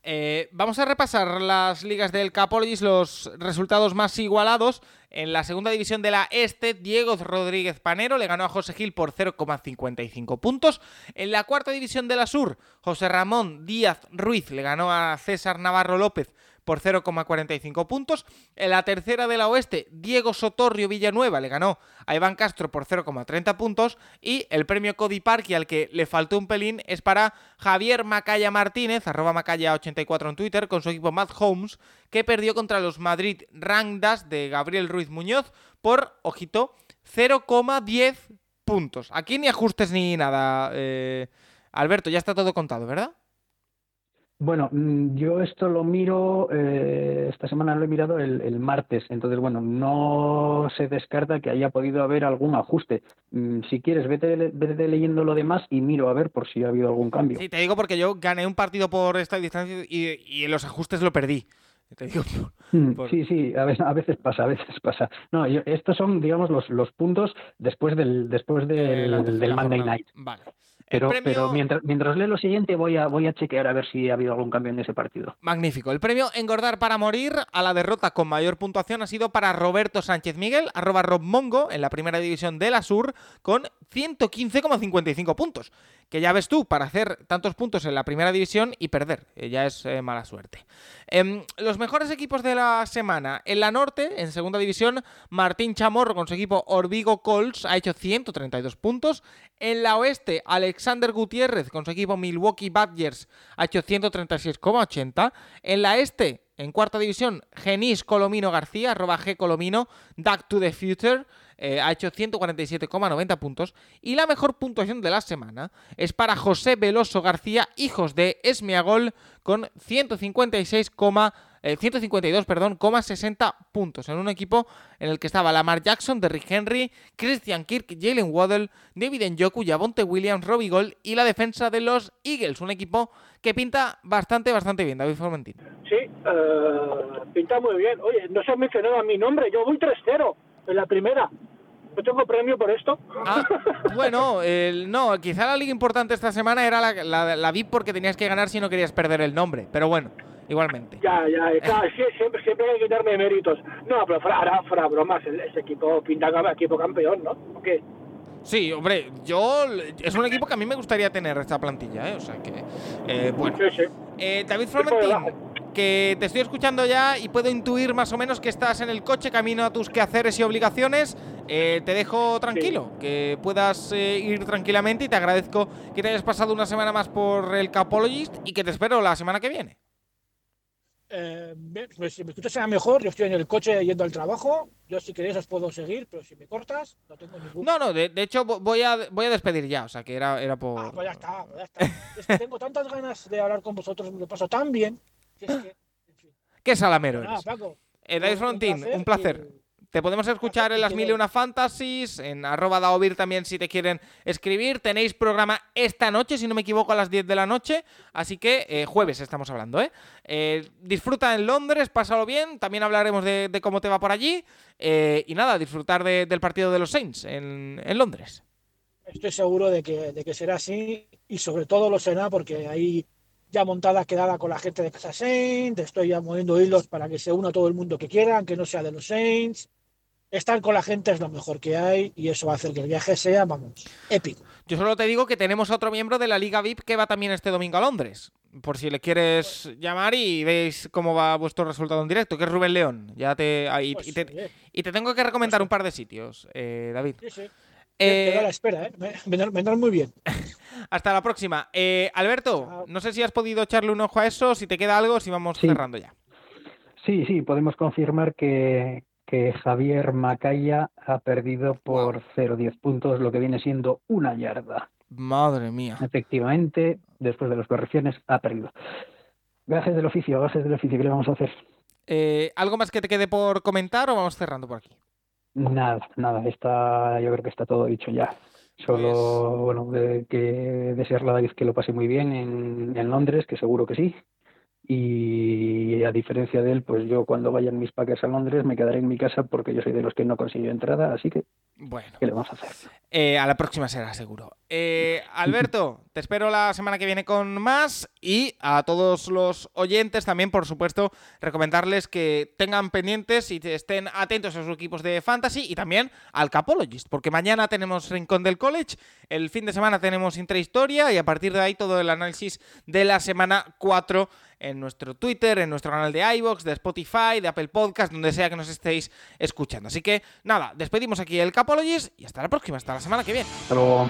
[SPEAKER 2] Eh, vamos a repasar las ligas del Capologis, los resultados más igualados. En la segunda división de la Este, Diego Rodríguez Panero le ganó a José Gil por 0,55 puntos. En la cuarta división de la Sur, José Ramón Díaz Ruiz le ganó a César Navarro López por 0,45 puntos. En la tercera de la oeste, Diego Sotorrio Villanueva le ganó a Iván Castro por 0,30 puntos. Y el premio Cody Park, y al que le faltó un pelín, es para Javier Macaya Martínez, arroba Macaya84 en Twitter, con su equipo Matt Holmes, que perdió contra los Madrid Rangdas de Gabriel Ruiz Muñoz por, ojito, 0,10 puntos. Aquí ni ajustes ni nada. Eh, Alberto, ya está todo contado, ¿verdad?
[SPEAKER 4] Bueno, mm, yo esto lo miro, eh, esta semana lo he mirado el, martes, entonces bueno, no se descarta que haya podido haber algún ajuste. Mm, si quieres, vete, vete leyendo lo demás y miro a ver por si ha habido algún cambio.
[SPEAKER 2] Sí, te digo porque yo gané un partido por esta distancia y, en los ajustes lo perdí.
[SPEAKER 4] Mm, sí, sí, a veces, a veces, pasa, a veces pasa. No, estos son, digamos, los, los puntos después del, después del, del Monday Night.
[SPEAKER 2] Vale.
[SPEAKER 4] Pero, pero mientras, mientras leo lo siguiente voy a, voy a chequear a ver si ha habido algún cambio en ese partido.
[SPEAKER 2] Magnífico. El premio Engordar para Morir a la derrota con mayor puntuación ha sido para Roberto Sánchez Miguel, arroba Rob Mongo, en la primera división de la Sur, con 115,55 puntos. Que ya ves tú, para hacer tantos puntos en la primera división y perder, eh, ya es eh, mala suerte. Em, los mejores equipos de la semana. En la norte, en segunda división, Martín Chamorro con su equipo Orbigo Colts ha hecho 132 puntos. En la oeste, Alexander Gutiérrez con su equipo Milwaukee Badgers ha hecho 136,80. En la este, en cuarta división, Genis Colomino García, arroba G Colomino, Duck to the Future, eh, ha hecho 147,90 puntos. Y la mejor puntuación de la semana es para José Veloso García, hijos de Esmiagol, con 156, 152, eh, perdón, 60 puntos en un equipo en el que estaba Lamar Jackson, Derrick Henry, Christian Kirk, Jalen Waddell, David Njoku, Javonte Williams, Robbie Gold y la defensa de los Eagles, un equipo que pinta bastante, bastante bien, David Formentín.
[SPEAKER 3] Sí, eh, pinta muy bien. Oye, no se ha mencionado a mi nombre, yo voy 3-0 en la primera. ¿No tengo premio por esto?
[SPEAKER 2] Ah, bueno, no, quizá la liga importante esta semana era la, la, la VIP porque tenías que ganar si no querías perder el nombre, pero bueno igualmente.
[SPEAKER 3] Ya, ya, claro, siempre, siempre hay que quitarme méritos. No, pero fuera, fuera bromas, ese equipo pinta equipo campeón, ¿no? ¿O qué?
[SPEAKER 2] Sí, hombre, yo es un equipo que a mí me gustaría tener esta plantilla, ¿eh? O sea que, eh, bueno.
[SPEAKER 3] Sí, sí.
[SPEAKER 2] Eh, David Formentín, que te estoy escuchando ya y puedo intuir más o menos que estás en el coche camino a tus quehaceres y obligaciones. Eh, te dejo tranquilo, que puedas ir tranquilamente y te agradezco que te hayas pasado una semana más por el Capologist y que te espero la semana que viene.
[SPEAKER 3] Eh, pues si me escuchas sea mejor, yo estoy en el coche yendo al trabajo. Yo si queréis os puedo seguir, pero si me cortas, no tengo ningún.
[SPEAKER 2] No, no, de, hecho voy a, voy a despedir ya, o sea que era, era por.
[SPEAKER 3] Ah, pues ya está, pues ya está. es que tengo tantas ganas de hablar con vosotros, me lo paso tan bien. Que es que,
[SPEAKER 2] Qué salamero eres. Paco, eh, Frontín, un placer. Te podemos escuchar en las mil y una fantasies, en arroba daovir también si te quieren escribir. Tenéis programa esta noche, si no me equivoco, a las 10 de la noche. Así que eh, jueves estamos hablando, ¿eh? ¿eh? Disfruta en Londres, pásalo bien. También hablaremos de, cómo te va por allí. Eh, y nada, disfrutar del partido de los Saints en, Londres.
[SPEAKER 3] Estoy seguro de que, de que será así y sobre todo lo será porque hay ya montada quedada con la gente de Casa Saints. Estoy ya moviendo hilos para que se una todo el mundo que quiera, aunque no sea de los Saints estar con la gente es lo mejor que hay y eso va a hacer que el viaje sea, vamos, épico.
[SPEAKER 2] Yo solo te digo que tenemos otro miembro de la Liga VIP que va también este domingo a Londres. Por si le quieres llamar y veis cómo va vuestro resultado en directo, que es Rubén León. Ya te, y, pues te, tengo que recomendar pues un par de sitios, eh, David.
[SPEAKER 3] Sí, sí. Eh, la espera, ¿eh? Vendrán muy bien.
[SPEAKER 2] Hasta la próxima. Eh, Alberto, no sé si has podido echarle un ojo a eso, si te queda algo, si vamos cerrando ya.
[SPEAKER 4] Sí, sí, podemos confirmar que, que Javier Macaya ha perdido por 0,10 puntos, lo que viene siendo una yarda.
[SPEAKER 2] Madre mía.
[SPEAKER 4] Efectivamente, después de las correcciones, ha perdido. Gracias del oficio, gracias del oficio, ¿qué le vamos a hacer?
[SPEAKER 2] Eh, ¿Algo más que te quede por comentar o vamos cerrando por aquí?
[SPEAKER 4] Nada, nada, está, yo creo que está todo dicho ya. Solo, pues bueno, que desearle a David que lo pase muy bien en, en Londres, que seguro que sí, y a diferencia de él, pues yo cuando vayan mis paques a Londres me quedaré en mi casa porque yo soy de los que no consiguió entrada, así que
[SPEAKER 2] Bueno,
[SPEAKER 4] ¿qué le vamos a hacer?
[SPEAKER 2] eh, a la próxima será seguro. Eh, Alberto, te espero la semana que viene con más y a todos los oyentes también, por supuesto, recomendarles que tengan pendientes y estén atentos a sus equipos de fantasy y también al Capologist, porque mañana tenemos Rincón del College, el fin de semana tenemos Intrahistoria y a partir de ahí todo el análisis de la semana 4 en nuestro Twitter, en nuestro canal de iVoox, de Spotify, de Apple Podcast, donde sea que nos estéis escuchando. Así que nada, despedimos aquí el Capologist y hasta la próxima, hasta la semana que viene.
[SPEAKER 4] Hasta luego.